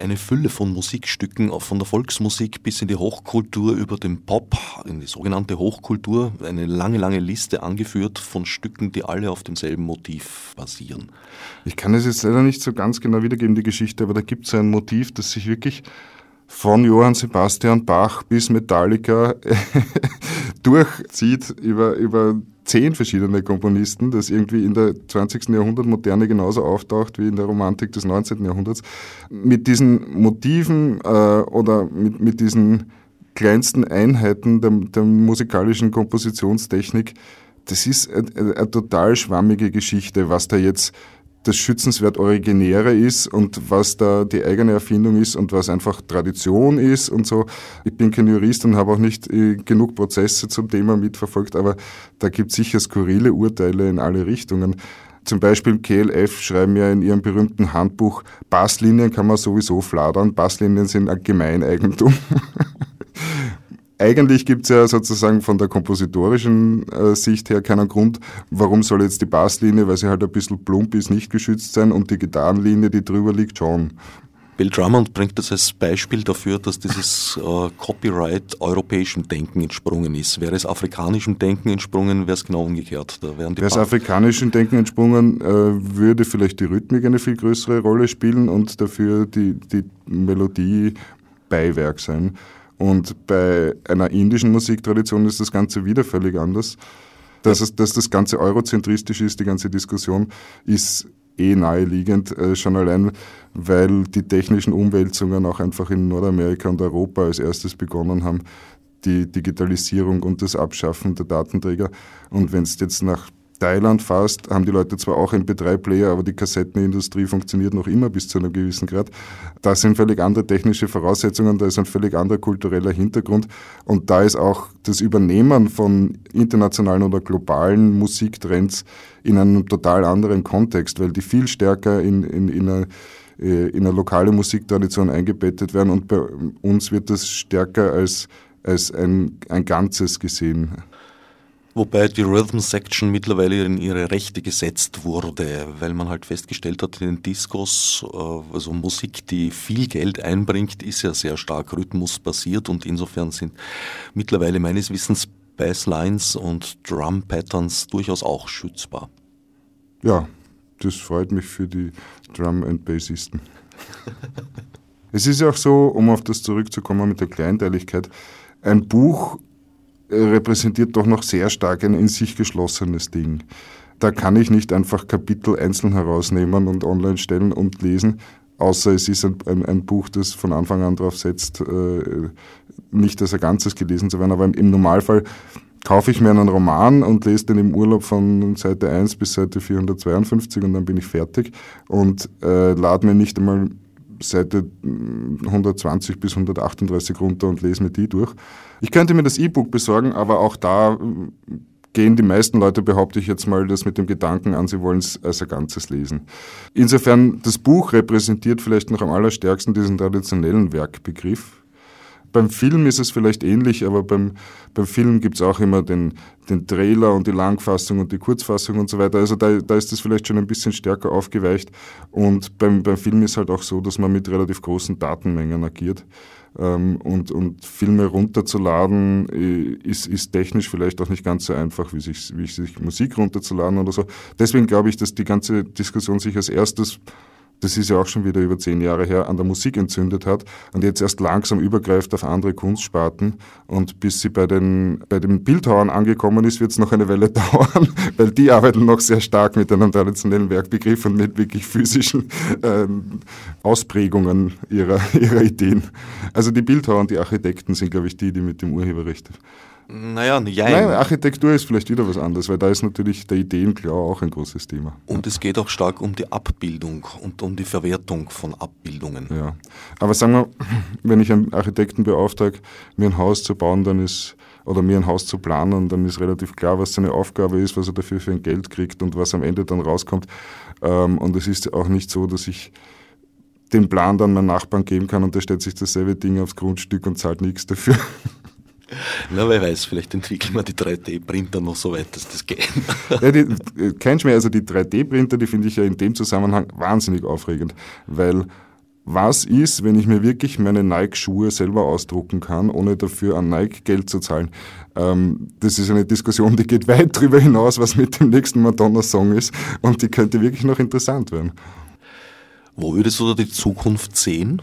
eine Fülle von Musikstücken, von der Volksmusik bis in die Hochkultur über den Pop, in die sogenannte Hochkultur, eine lange, lange Liste angeführt von Stücken, die alle auf demselben Motiv basieren. Ich kann es jetzt leider nicht so ganz genau wiedergeben, die Geschichte, aber da gibt es ein Motiv, das sich wirklich von Johann Sebastian Bach bis Metallica durchzieht über, über zehn verschiedene Komponisten, das irgendwie in der 20. Jahrhundert Moderne genauso auftaucht wie in der Romantik des 19. Jahrhunderts. Mit diesen Motiven äh, oder mit, mit diesen kleinsten Einheiten der, der musikalischen Kompositionstechnik, das ist eine, eine total schwammige Geschichte, was da jetzt das schützenswert Originäre ist und was da die eigene Erfindung ist und was einfach Tradition ist und so. Ich bin kein Jurist und habe auch nicht äh, genug Prozesse zum Thema mitverfolgt, aber da gibt es sicher skurrile Urteile in alle Richtungen. Zum Beispiel KLF schreiben ja in ihrem berühmten Handbuch, Basslinien kann man sowieso fladern, Basslinien sind ein Gemeineigentum. eigentlich gibt es ja sozusagen von der kompositorischen äh, Sicht her keinen Grund, warum soll jetzt die Basslinie, weil sie halt ein bisschen plump ist, nicht geschützt sein und die Gitarrenlinie, die drüber liegt, schon. Bill Drummond bringt das als Beispiel dafür, dass dieses äh, Copyright europäischem Denken entsprungen ist. Wäre es afrikanischem Denken entsprungen, wäre es genau umgekehrt. Da wäre es afrikanischem Denken entsprungen, äh, würde vielleicht die Rhythmik eine viel größere Rolle spielen und dafür die, die Melodie Beiwerk sein. Und bei einer indischen Musiktradition ist das Ganze wieder völlig anders. Dass, es, dass das Ganze eurozentristisch ist, die ganze Diskussion, ist eh naheliegend, äh, schon allein, weil die technischen Umwälzungen auch einfach in Nordamerika und Europa als erstes begonnen haben, die Digitalisierung und das Abschaffen der Datenträger. Und wenn es jetzt nach Thailand fast, haben die Leute zwar auch MP3-Player, aber die Kassettenindustrie funktioniert noch immer bis zu einem gewissen Grad. Da sind völlig andere technische Voraussetzungen, da ist ein völlig anderer kultureller Hintergrund und da ist auch das Übernehmen von internationalen oder globalen Musiktrends in einem total anderen Kontext, weil die viel stärker in, in, in eine äh, in eine lokale Musiktradition eingebettet werden und bei uns wird das stärker als, als ein, ein Ganzes gesehen. Wobei die Rhythm Section mittlerweile in ihre Rechte gesetzt wurde, weil man halt festgestellt hat, in den Discos, äh, also Musik, die viel Geld einbringt, ist ja sehr stark rhythmusbasiert und insofern sind mittlerweile meines Wissens Basslines und Drum Patterns durchaus auch schützbar. Ja, das freut mich für die Drum- and Bassisten. es ist ja auch so, um auf das zurückzukommen mit der Kleinteiligkeit, ein Buch repräsentiert doch noch sehr stark ein in sich geschlossenes Ding. Da kann ich nicht einfach Kapitel einzeln herausnehmen und online stellen und lesen, außer es ist ein, ein, ein Buch, das von Anfang an darauf setzt, äh, nicht als ein Ganzes gelesen zu werden. Aber im Normalfall kaufe ich mir einen Roman und lese den im Urlaub von Seite 1 bis Seite 452 und dann bin ich fertig und äh, lade mir nicht einmal Seite 120 bis 138 runter und lese mir die durch. Ich könnte mir das E-Book besorgen, aber auch da äh, gehen die meisten Leute, behaupte ich jetzt mal, das mit dem Gedanken an, sie wollen es als ein Ganzes lesen. Insofern, das Buch repräsentiert vielleicht noch am allerstärksten diesen traditionellen Werkbegriff, beim Film ist es vielleicht ähnlich, aber beim, beim Film gibt es auch immer den, den Trailer und die Langfassung und die Kurzfassung und so weiter. Also da, da ist das vielleicht schon ein bisschen stärker aufgeweicht. Und beim, beim Film ist halt auch so, dass man mit relativ großen Datenmengen agiert. Ähm, und, und Filme runterzuladen äh, ist, ist technisch vielleicht auch nicht ganz so einfach, wie sich, wie sich Musik runterzuladen oder so. Deswegen glaube ich, dass die ganze Diskussion sich als erstes das ist ja auch schon wieder über zehn Jahre her, an der Musik entzündet hat und jetzt erst langsam übergreift auf andere Kunstsparten. Und bis sie bei den, bei den Bildhauern angekommen ist, wird es noch eine Weile dauern, weil die arbeiten noch sehr stark mit einem traditionellen Werkbegriff und mit wirklich physischen äh, Ausprägungen ihrer, ihrer Ideen. Also die Bildhauer und die Architekten sind, glaube ich, die, die mit dem Urheberrecht naja, jein. Nein, Architektur ist vielleicht wieder was anderes, weil da ist natürlich der Ideenklau auch ein großes Thema. Und es geht auch stark um die Abbildung und um die Verwertung von Abbildungen. Ja, aber sagen wir, wenn ich einen Architekten beauftrage, mir ein Haus zu bauen, dann ist oder mir ein Haus zu planen, dann ist relativ klar, was seine Aufgabe ist, was er dafür für ein Geld kriegt und was am Ende dann rauskommt. Ähm, und es ist auch nicht so, dass ich den Plan dann meinem Nachbarn geben kann und der stellt sich dasselbe Ding aufs Grundstück und zahlt nichts dafür. Na, wer weiß, vielleicht entwickeln wir die 3D-Printer noch so weit, dass das geht. ja, die, kein Schmäh, also die 3D-Printer, die finde ich ja in dem Zusammenhang wahnsinnig aufregend, weil was ist, wenn ich mir wirklich meine Nike-Schuhe selber ausdrucken kann, ohne dafür an Nike Geld zu zahlen? Ähm, das ist eine Diskussion, die geht weit darüber hinaus, was mit dem nächsten Madonna-Song ist und die könnte wirklich noch interessant werden. Wo würdest du da die Zukunft sehen?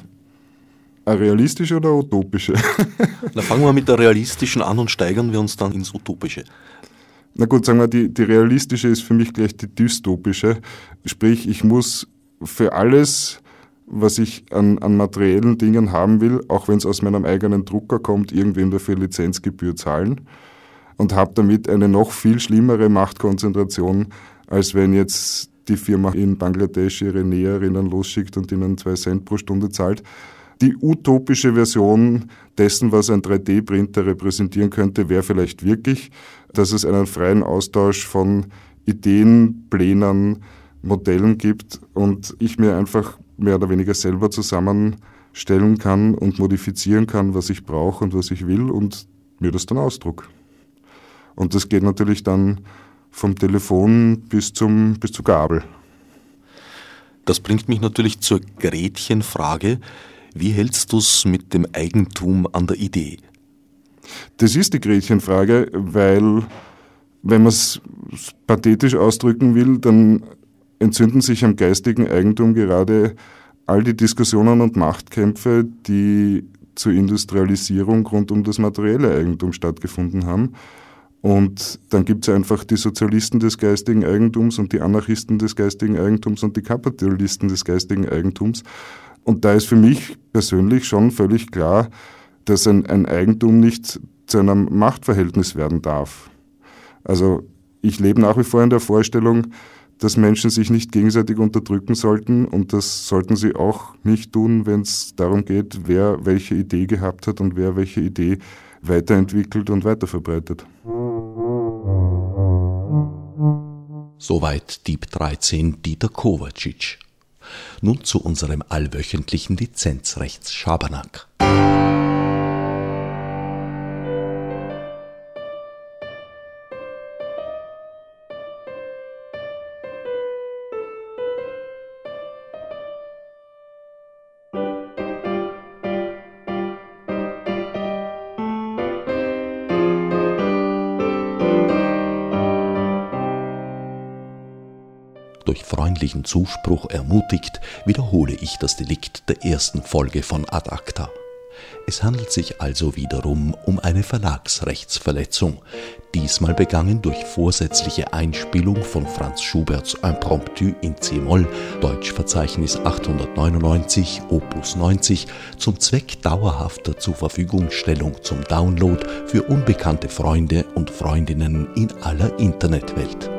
Eine realistische oder utopische? Na, fangen wir mit der realistischen an und steigern wir uns dann ins Utopische. Na gut, sagen wir, die, die realistische ist für mich gleich die dystopische. Sprich, ich muss für alles, was ich an, an materiellen Dingen haben will, auch wenn es aus meinem eigenen Drucker kommt, irgendwem dafür Lizenzgebühr zahlen und habe damit eine noch viel schlimmere Machtkonzentration, als wenn jetzt die Firma in Bangladesch ihre Näherinnen losschickt und ihnen zwei Cent pro Stunde zahlt. Die utopische Version dessen, was ein 3D-Printer repräsentieren könnte, wäre vielleicht wirklich, dass es einen freien Austausch von Ideen, Plänen, Modellen gibt und ich mir einfach mehr oder weniger selber zusammenstellen kann und modifizieren kann, was ich brauche und was ich will und mir das dann ausdruck. Und das geht natürlich dann vom Telefon bis, zum, bis zur Gabel. Das bringt mich natürlich zur Gretchenfrage. Wie hältst du es mit dem Eigentum an der Idee? Das ist die Gretchenfrage, weil wenn man es pathetisch ausdrücken will, dann entzünden sich am geistigen Eigentum gerade all die Diskussionen und Machtkämpfe, die zur Industrialisierung rund um das materielle Eigentum stattgefunden haben. Und dann gibt es einfach die Sozialisten des geistigen Eigentums und die Anarchisten des geistigen Eigentums und die Kapitalisten des geistigen Eigentums. Und da ist für mich persönlich schon völlig klar, dass ein, ein Eigentum nicht zu einem Machtverhältnis werden darf. Also ich lebe nach wie vor in der Vorstellung, dass Menschen sich nicht gegenseitig unterdrücken sollten und das sollten sie auch nicht tun, wenn es darum geht, wer welche Idee gehabt hat und wer welche Idee weiterentwickelt und weiterverbreitet. Soweit Dieb 13 Dieter Kovacic. Nun zu unserem allwöchentlichen Lizenzrechts-Schabernack. Durch freundlichen Zuspruch ermutigt, wiederhole ich das Delikt der ersten Folge von Ad Acta. Es handelt sich also wiederum um eine Verlagsrechtsverletzung, diesmal begangen durch vorsätzliche Einspielung von Franz Schuberts Impromptu in C-Moll, Deutschverzeichnis 899, Opus 90, zum Zweck dauerhafter Zurverfügungstellung zum Download für unbekannte Freunde und Freundinnen in aller Internetwelt.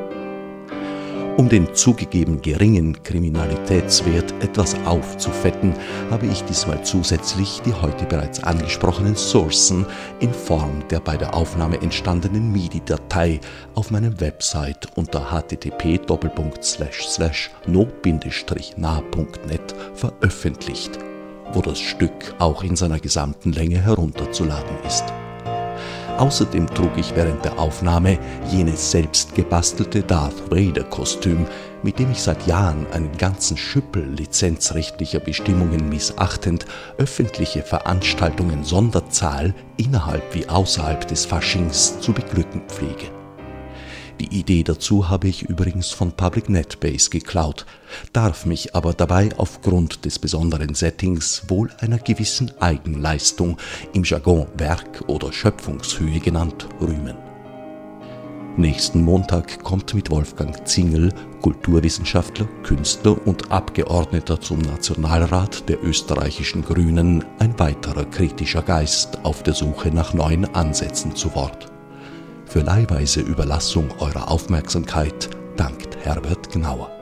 Um den zugegeben geringen Kriminalitätswert etwas aufzufetten, habe ich diesmal zusätzlich die heute bereits angesprochenen Sourcen in Form der bei der Aufnahme entstandenen MIDI-Datei auf meinem Website unter http://no-nah.net veröffentlicht, wo das Stück auch in seiner gesamten Länge herunterzuladen ist. Außerdem trug ich während der Aufnahme jenes selbst gebastelte Darth Vader-Kostüm, mit dem ich seit Jahren einen ganzen Schüppel lizenzrechtlicher Bestimmungen missachtend öffentliche Veranstaltungen Sonderzahl innerhalb wie außerhalb des Faschings zu beglücken pflege. Die Idee dazu habe ich übrigens von Public NetBase geklaut, darf mich aber dabei aufgrund des besonderen Settings wohl einer gewissen Eigenleistung, im Jargon Werk oder Schöpfungshöhe genannt, rühmen. Nächsten Montag kommt mit Wolfgang Zingel, Kulturwissenschaftler, Künstler und Abgeordneter zum Nationalrat der österreichischen Grünen, ein weiterer kritischer Geist auf der Suche nach neuen Ansätzen zu Wort. Für leihweise Überlassung eurer Aufmerksamkeit dankt Herbert Gnauer.